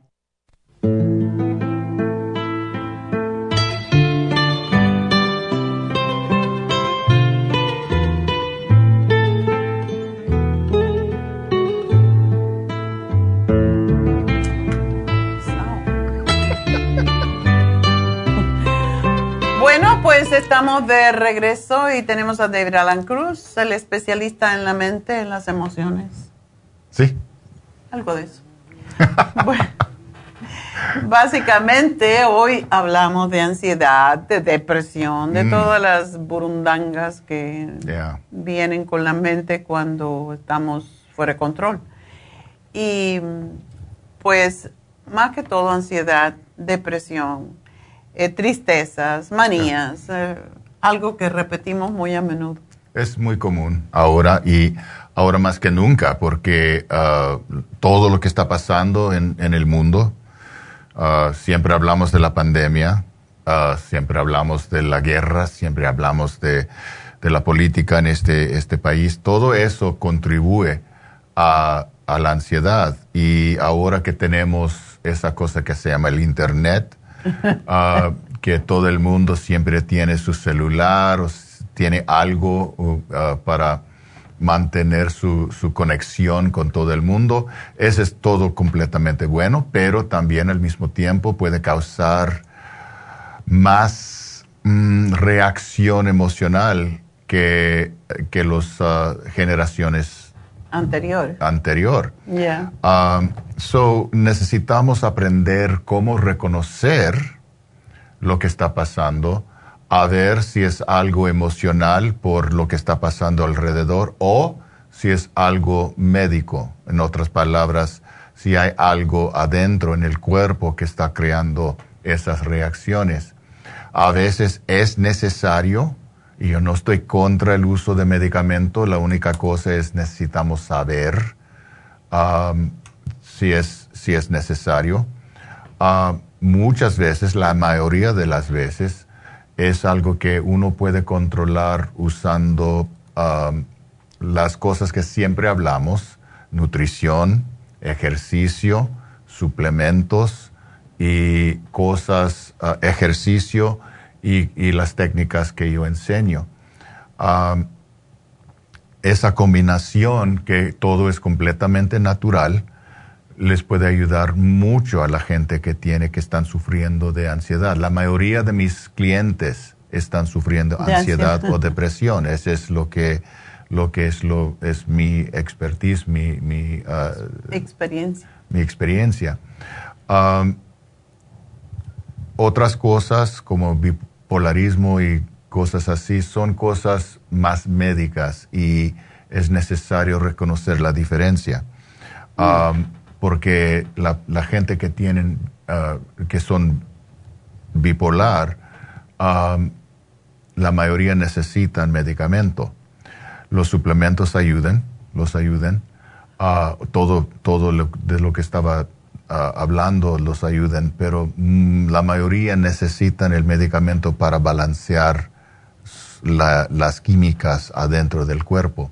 Pues estamos de regreso y tenemos a David Alan Cruz, el especialista en la mente, en las emociones. Sí. Algo de eso. bueno, básicamente hoy hablamos de ansiedad, de depresión, de mm. todas las burundangas que vienen con la mente cuando estamos fuera de control. Y pues más que todo ansiedad, depresión eh, tristezas, manías, eh, algo que repetimos muy a menudo. Es muy común ahora y ahora más que nunca porque ah, todo lo que está pasando en, el mundo, ah, siempre hablamos de la pandemia, ah, siempre hablamos de la guerra, siempre hablamos de, de, la política en este, este país, todo eso contribuye a, a la ansiedad y ahora que tenemos esa cosa que se llama el Internet, Ah, que todo el mundo siempre tiene su celular o tiene algo uh, para mantener su, conexión con todo el mundo. Eso es todo completamente bueno, pero también al mismo tiempo puede causar más mm, reacción emocional que, que las uh, generaciones anterior. Anterior. Yeah. Um, so necesitamos aprender cómo reconocer lo que está pasando, a ver si es algo emocional por lo que está pasando alrededor o si es algo médico. En otras palabras, si hay algo adentro en el cuerpo que está creando esas reacciones. A veces es necesario Y yo no estoy contra el uso de medicamento, la única cosa es necesitamos saber um, si, es, si es necesario. Uh, muchas veces, la mayoría de las veces, es algo que uno puede controlar usando um, las cosas que siempre hablamos, nutrición, ejercicio, suplementos y cosas, uh, ejercicio y, las técnicas que yo enseño. Esa combinación que todo es completamente natural les puede ayudar mucho a la gente que tiene que están sufriendo de ansiedad. La mayoría de mis clientes están sufriendo ansiedad, o depresión. Ese es lo que lo que es lo es mi expertise, mi, mi uh, experiencia. Mi experiencia. Um, otras cosas como bipolarismo y cosas así son cosas más médicas y es necesario reconocer la diferencia. Mm. Um, porque la, gente que tienen, uh, que son bipolar, um, la mayoría necesitan medicamento. Los suplementos ayudan, los ayudan. Uh, todo todo de lo que estaba hablando los ayudan, pero mm, la mayoría necesitan el medicamento para balancear las químicas adentro del cuerpo.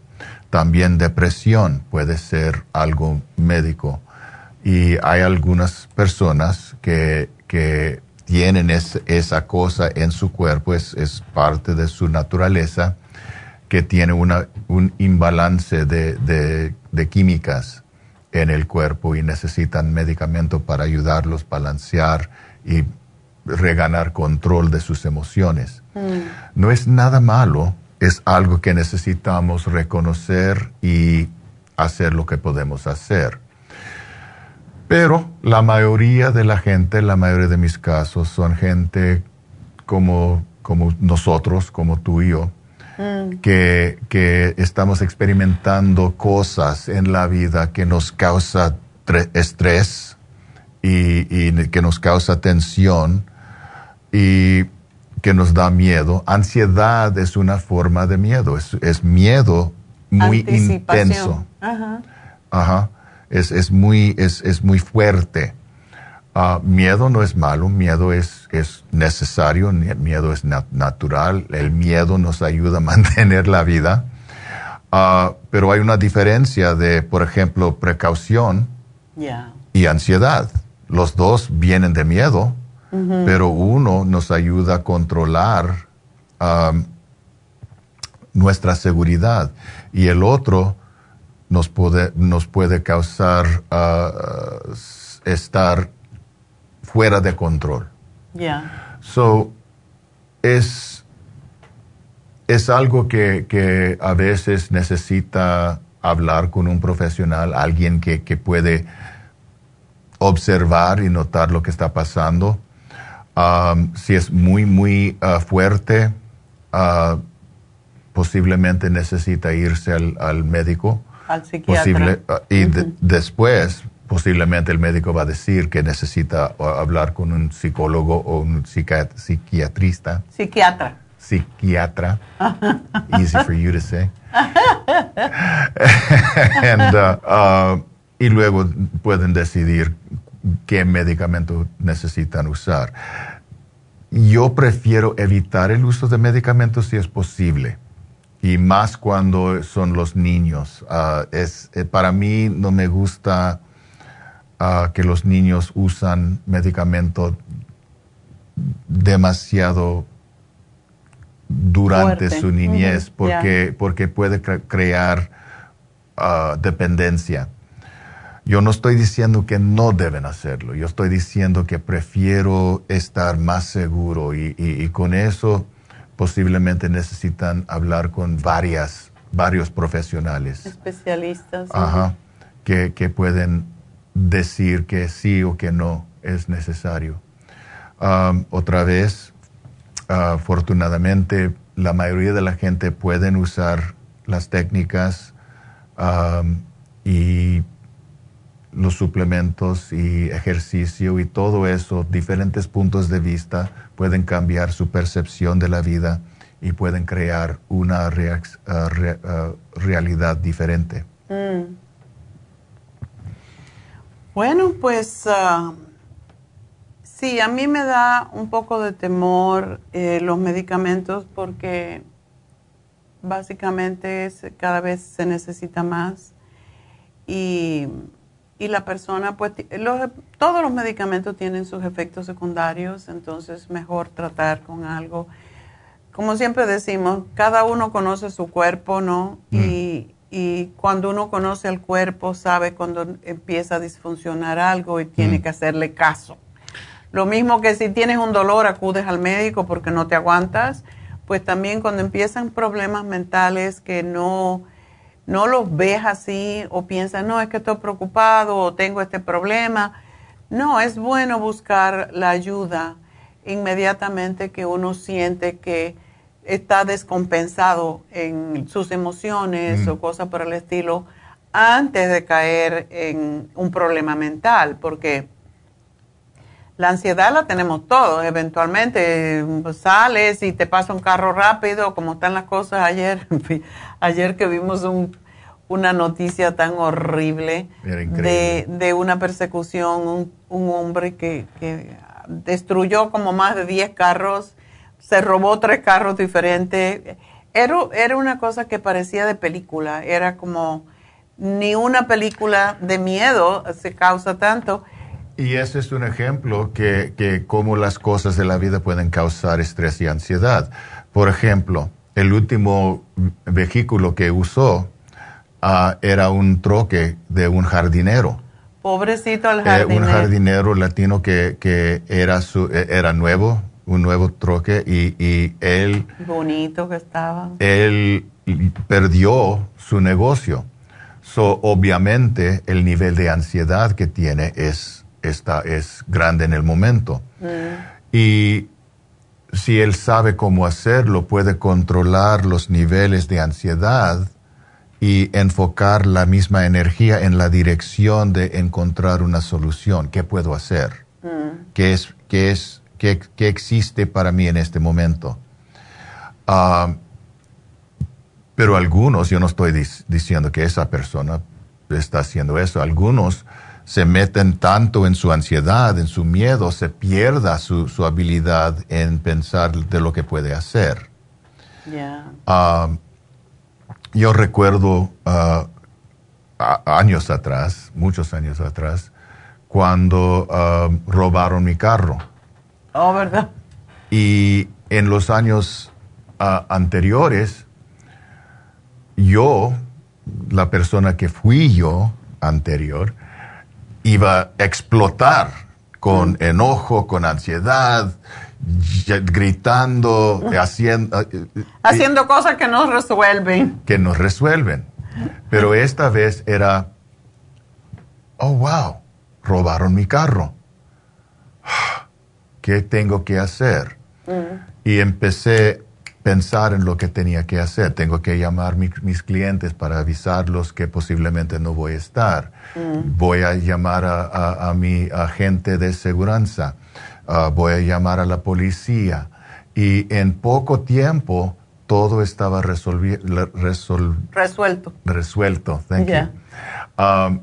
También depresión puede ser algo médico y hay algunas personas que, que tienen esa cosa en su cuerpo, es, es, parte de su naturaleza, que tiene una, un imbalance de, de, de, químicas en el cuerpo y necesitan medicamento para ayudarlos a balancear y reganar control de sus emociones. Mm. No es nada malo, es algo que necesitamos reconocer y hacer lo que podemos hacer. Pero la mayoría de la gente, la mayoría de mis casos, son gente como, como nosotros, como tú y yo, mm. que, que, estamos experimentando cosas en la vida que nos causa estrés y, y, que nos causa tensión y que nos da miedo. Ansiedad es una forma de miedo, es, es miedo muy intenso. Ajá. Ajá es, es muy, es, es, muy fuerte. Uh, miedo no es malo, miedo es, es necesario, miedo es natural, el miedo nos ayuda a mantener la vida. Uh, pero hay una diferencia de, por ejemplo, precaución y ansiedad. Los dos vienen de miedo, pero uno nos ayuda a controlar um, nuestra seguridad y el otro nos puede, nos puede causar uh, estar fuera de control. Yeah. So, es, es algo que, que, a veces necesita hablar con un profesional, alguien que, que puede observar y notar lo que está pasando. Um, si es muy, muy uh, fuerte, uh, posiblemente necesita irse al, al médico al psiquiatra. Ah, y después, posiblemente el médico va a decir que necesita hablar con un psicólogo o un psiquiatrista. Psiquiatra. Psiquiatra. Easy for you to say. And, uh, uh, y luego pueden decidir qué medicamento necesitan usar. Yo prefiero evitar el uso de medicamentos si es posible y más cuando son los niños. Ah, es, eh, para mí no me gusta ah, que los niños usan medicamentos demasiado durante su niñez porque, porque puede crear ah, dependencia. Yo no estoy diciendo que no deben hacerlo, yo estoy diciendo que prefiero estar más seguro y con eso posiblemente necesitan hablar con varias, varios profesionales. Especialistas. Ajá, que, que, pueden decir que sí o que no es necesario. Um, otra vez, afortunadamente, la mayoría de la gente pueden usar las técnicas um, y los suplementos y ejercicio y todo eso, diferentes puntos de vista pueden cambiar su percepción de la vida y pueden crear una uh, uh, realidad diferente. Mm. Bueno, pues uh, sí, a mí me da un poco de temor eh, los medicamentos porque básicamente cada vez se necesita más y, la persona, pues todos los medicamentos tienen sus efectos secundarios, entonces mejor tratar con algo. Como siempre decimos, cada uno conoce su cuerpo, ¿no? Mm. Y, y, cuando uno conoce el cuerpo, sabe cuando empieza a disfuncionar algo y tiene mm. que hacerle caso. Lo mismo que si tienes un dolor, acudes al médico porque no te aguantas pues también cuando empiezan problemas mentales que no, no los ves así o piensas, no, es que estoy preocupado o tengo este problema. No, es bueno buscar la ayuda inmediatamente que uno siente que está descompensado en sus emociones o cosas por el estilo antes de caer en un problema mental, porque la ansiedad la tenemos todos, eventualmente pues, sales y te pasa un carro rápido, como están las cosas. Ayer, ayer que vimos una noticia tan horrible de, una persecución, un, hombre que, destruyó como más de 10 carros, se robó tres carros diferentes. Era, era una cosa que parecía de película, era como ni una película de miedo se causa tanto y ese es un ejemplo que, que cómo las cosas de la vida pueden causar estrés y ansiedad. Por ejemplo, el último vehículo que usó ah, era un troque de un jardinero. Pobrecito el jardinero. un jardinero latino que, que era, su, e, era nuevo, un nuevo troque, y, y él... Bonito que estaba. Él perdió su negocio. So, obviamente, el nivel de ansiedad que tiene es esta es grande en el momento. Mm. Y si él sabe cómo hacerlo, puede controlar los niveles de ansiedad y enfocar la misma energía en la dirección de encontrar una solución. ¿Qué puedo hacer? Mm. ¿Qué, es, qué, es, qué, qué, existe para mí en este momento? Ah, pero algunos, yo no estoy diciendo que esa persona está haciendo eso, algunos se meten tanto en su ansiedad, en su miedo, se pierda su, habilidad en pensar de lo que puede hacer. Ah, yo recuerdo ah, años atrás, muchos años atrás, cuando ah, robaron mi carro. Oh, ¿verdad? Y en los años anteriores, yo, la persona que fui yo anterior, iba a explotar con enojo, con ansiedad, gritando, haciendo... Eh, eh, haciendo cosas que no resuelven. Que no resuelven. Pero esta vez era, oh, wow, robaron mi carro. ¿Qué tengo que hacer? Mm. Y empecé pensar en lo que tenía que hacer. Tengo que llamar a mis clientes para avisarlos que posiblemente no voy a estar. Mm. Voy a llamar a, mi agente de seguridad. Ah, voy a llamar a la policía. Y en poco tiempo todo estaba resuelto. Resuelto. Thank you. Um,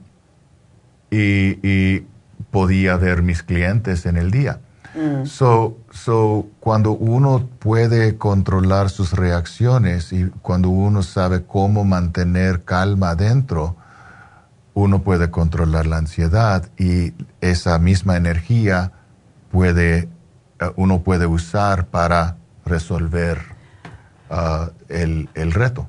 y, y podía ver mis clientes en el día. Mm. So, so, cuando uno puede controlar sus reacciones y cuando uno sabe cómo mantener calma adentro, uno puede controlar la ansiedad y esa misma energía puede, eh, uno puede usar para resolver uh, el, el reto.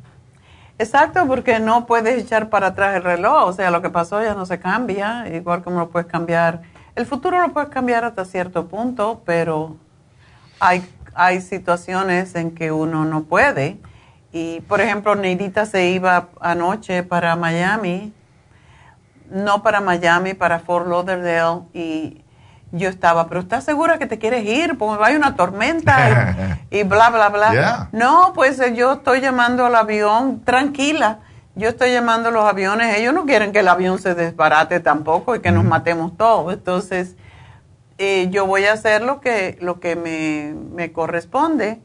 Exacto, porque no puedes echar para atrás el reloj, o sea, lo que pasó ya no se cambia, igual como lo puedes cambiar el futuro lo puedes cambiar hasta cierto punto, pero hay, hay situaciones en que uno no puede. Y, por ejemplo, Neidita se iba anoche para Miami, no para Miami, para Fort Lauderdale, y yo estaba, pero ¿estás segura que te quieres ir? Porque hay una tormenta y, bla, bla, bla. No, pues eh, yo estoy llamando al avión tranquila yo estoy llamando a los aviones, ellos no quieren que el avión se desbarate tampoco y que nos matemos todos. Entonces, eh, yo voy a hacer lo que, lo que me, corresponde.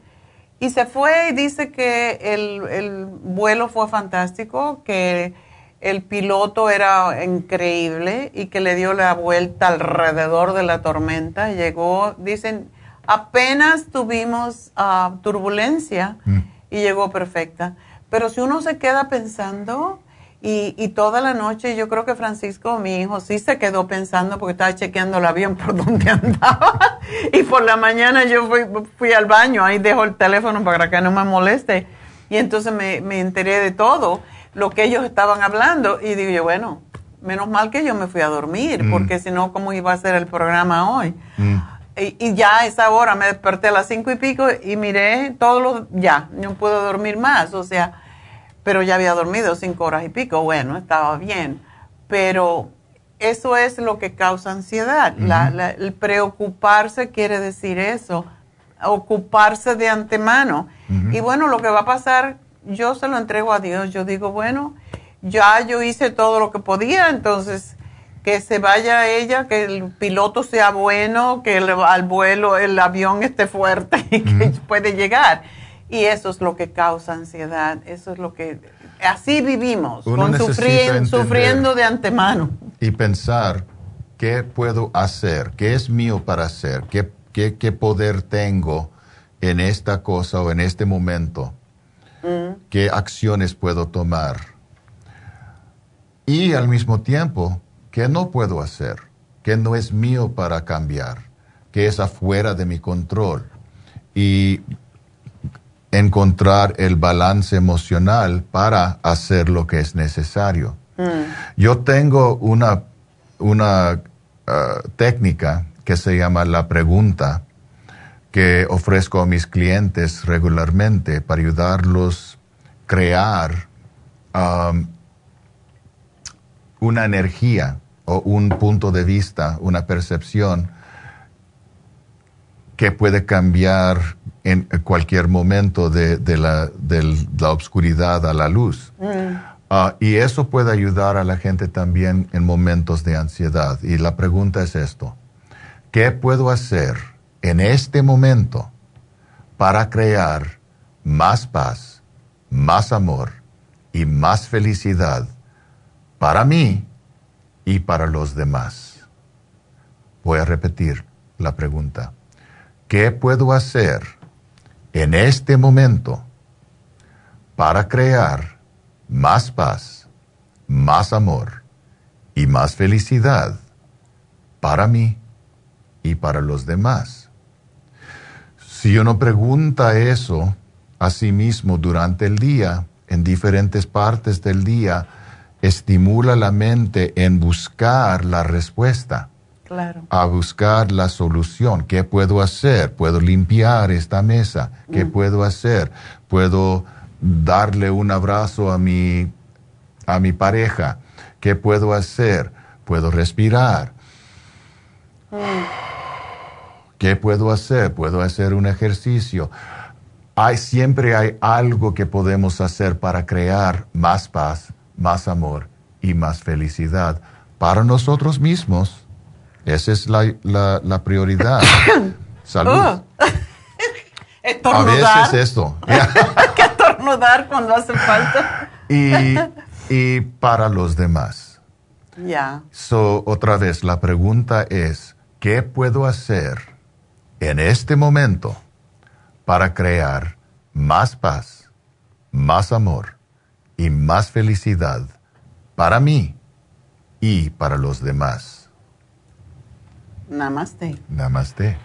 Y se fue y dice que el, el vuelo fue fantástico, que el piloto era increíble y que le dio la vuelta alrededor de la tormenta. Llegó, dicen, apenas tuvimos ah, turbulencia mm. y llegó perfecta. Pero si uno se queda pensando, y, y, toda la noche yo creo que Francisco, mi hijo, sí se quedó pensando porque estaba chequeando el avión por donde andaba. y por la mañana yo fui, fui, al baño, ahí dejo el teléfono para que no me moleste. Y entonces me, me enteré de todo lo que ellos estaban hablando y digo yo, bueno, menos mal que yo me fui a dormir, mm. porque si no, ¿cómo iba a ser el programa hoy? Mm. Y, ya a esa hora me desperté a las cinco y pico y miré todos los, ya, no puedo dormir más, o sea, pero ya había dormido cinco horas y pico, bueno, estaba bien, pero eso es lo que causa ansiedad, el preocuparse quiere decir eso, ocuparse de antemano. Y bueno, lo que va a pasar yo se lo entrego a Dios. Yo digo, bueno, ya yo hice todo lo que podía, entonces que se vaya ella, que el piloto sea bueno, que el, al vuelo el avión esté fuerte y que puede llegar. Y eso es lo que causa ansiedad, eso es lo que... Así vivimos, con sufriendo, sufriendo de antemano. Y pensar, ¿qué puedo hacer? ¿Qué es mío para hacer? ¿Qué, qué, qué poder tengo en esta cosa o en este momento? qué acciones puedo tomar y al mismo tiempo qué no puedo hacer, qué no es mío para cambiar, qué es afuera de mi control y encontrar el balance emocional para hacer lo que es necesario. Mm. Yo tengo una, una uh, técnica que se llama la pregunta que ofrezco a mis clientes regularmente para ayudarlos a crear um, una energía o un punto de vista, una percepción que puede cambiar en cualquier momento de, la, la, obscuridad a la luz. Mm. Ah, y eso puede ayudar a la gente también en momentos de ansiedad. Y la pregunta es esto, ¿qué puedo hacer? en este momento para crear más paz, más amor y más felicidad para mí y para los demás. Voy a repetir la pregunta. ¿Qué puedo hacer en este momento para crear más paz, más amor y más felicidad para mí y para los demás? Si uno pregunta eso a sí mismo durante el día, en diferentes partes del día, estimula la mente en buscar la respuesta. Claro. A buscar la solución. ¿Qué puedo hacer? ¿Puedo limpiar esta mesa? ¿Qué mm. puedo hacer? ¿Puedo darle un abrazo a mi, a mi pareja? ¿Qué puedo hacer? ¿Puedo respirar? Mm. ¿Qué puedo hacer? Puedo hacer un ejercicio. Hay, siempre hay algo que podemos hacer para crear más paz, más amor y más felicidad para nosotros mismos. Esa es la, la, prioridad. Salud. Oh. A veces esto. Hay que estornudar cuando hace falta. y, y para los demás. Ya. So, otra vez, la pregunta es, ¿qué puedo hacer en este momento para crear más paz, más amor y más felicidad para mí y para los demás. Namaste. Namaste.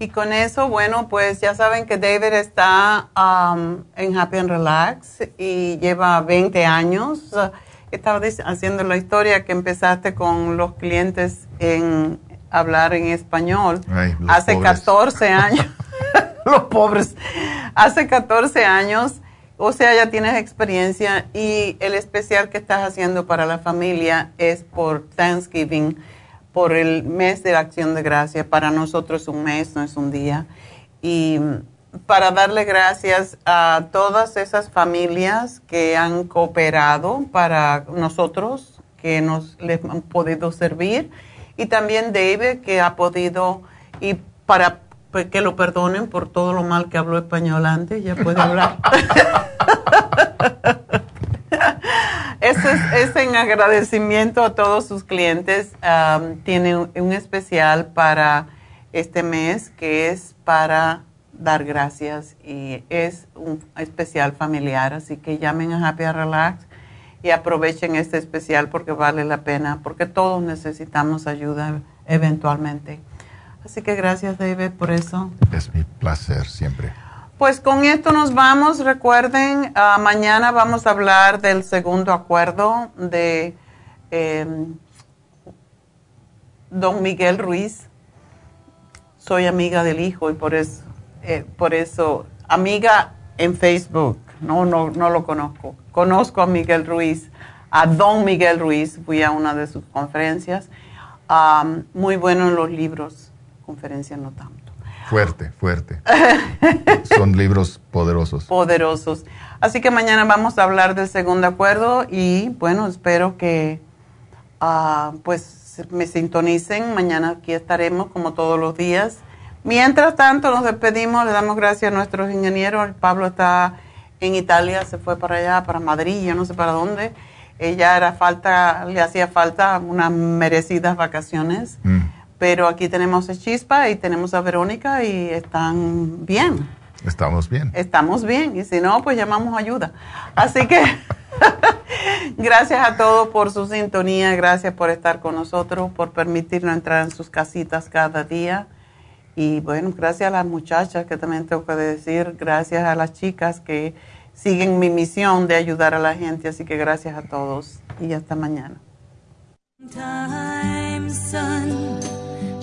Y con eso, bueno, pues ya saben que David está um, en Happy and Relax y lleva 20 años. estaba haciendo la historia que empezaste con los clientes en hablar en español. Hace 14 años, los pobres, hace 14 años, o sea, ya tienes experiencia y el especial que estás haciendo para la familia es por Thanksgiving, por el mes de la acción de gracia. Para nosotros un mes, no es un día. Y para darle gracias a todas esas familias que han cooperado para nosotros, que nos les han podido servir y también David que ha podido y para que lo perdonen por todo lo mal que habló español antes, ya puede hablar. Eso es, en agradecimiento a todos sus clientes. tiene un, especial para este mes que es para dar gracias y es un especial familiar, así que llamen a Happy Relax y aprovechen este especial porque vale la pena, porque todos necesitamos ayuda eventualmente. Así que gracias David por eso. Es mi placer siempre. Pues con esto nos vamos. Recuerden, ah, mañana vamos a hablar del segundo acuerdo de em, don Miguel Ruiz. Soy amiga del hijo y por eso, eh, por eso, amiga en Facebook. No, no, no lo conozco. Conozco a Miguel Ruiz, a don Miguel Ruiz. Fui a una de sus conferencias. muy bueno en los libros, conferencias no tanto. Fuerte, fuerte. Son libros poderosos. Poderosos. Así que mañana vamos a hablar del segundo acuerdo y bueno, espero que ah, pues me sintonicen. Mañana aquí estaremos como todos los días. Mientras tanto, nos despedimos, le damos gracias a nuestros ingenieros. Pablo está en Italia, se fue para allá, para Madrid, yo no sé para dónde. Ella era falta, le hacía falta unas merecidas vacaciones. Mm pero aquí tenemos a Chispa y tenemos a Verónica y están bien. Estamos bien. Estamos bien y si no, pues llamamos ayuda. Así que gracias a todos por su sintonía, gracias por estar con nosotros, por permitirnos entrar en sus casitas cada día. Y bueno, gracias a las muchachas que también tengo que decir, gracias a las chicas que siguen mi misión de ayudar a la gente. Así que gracias a todos y hasta mañana.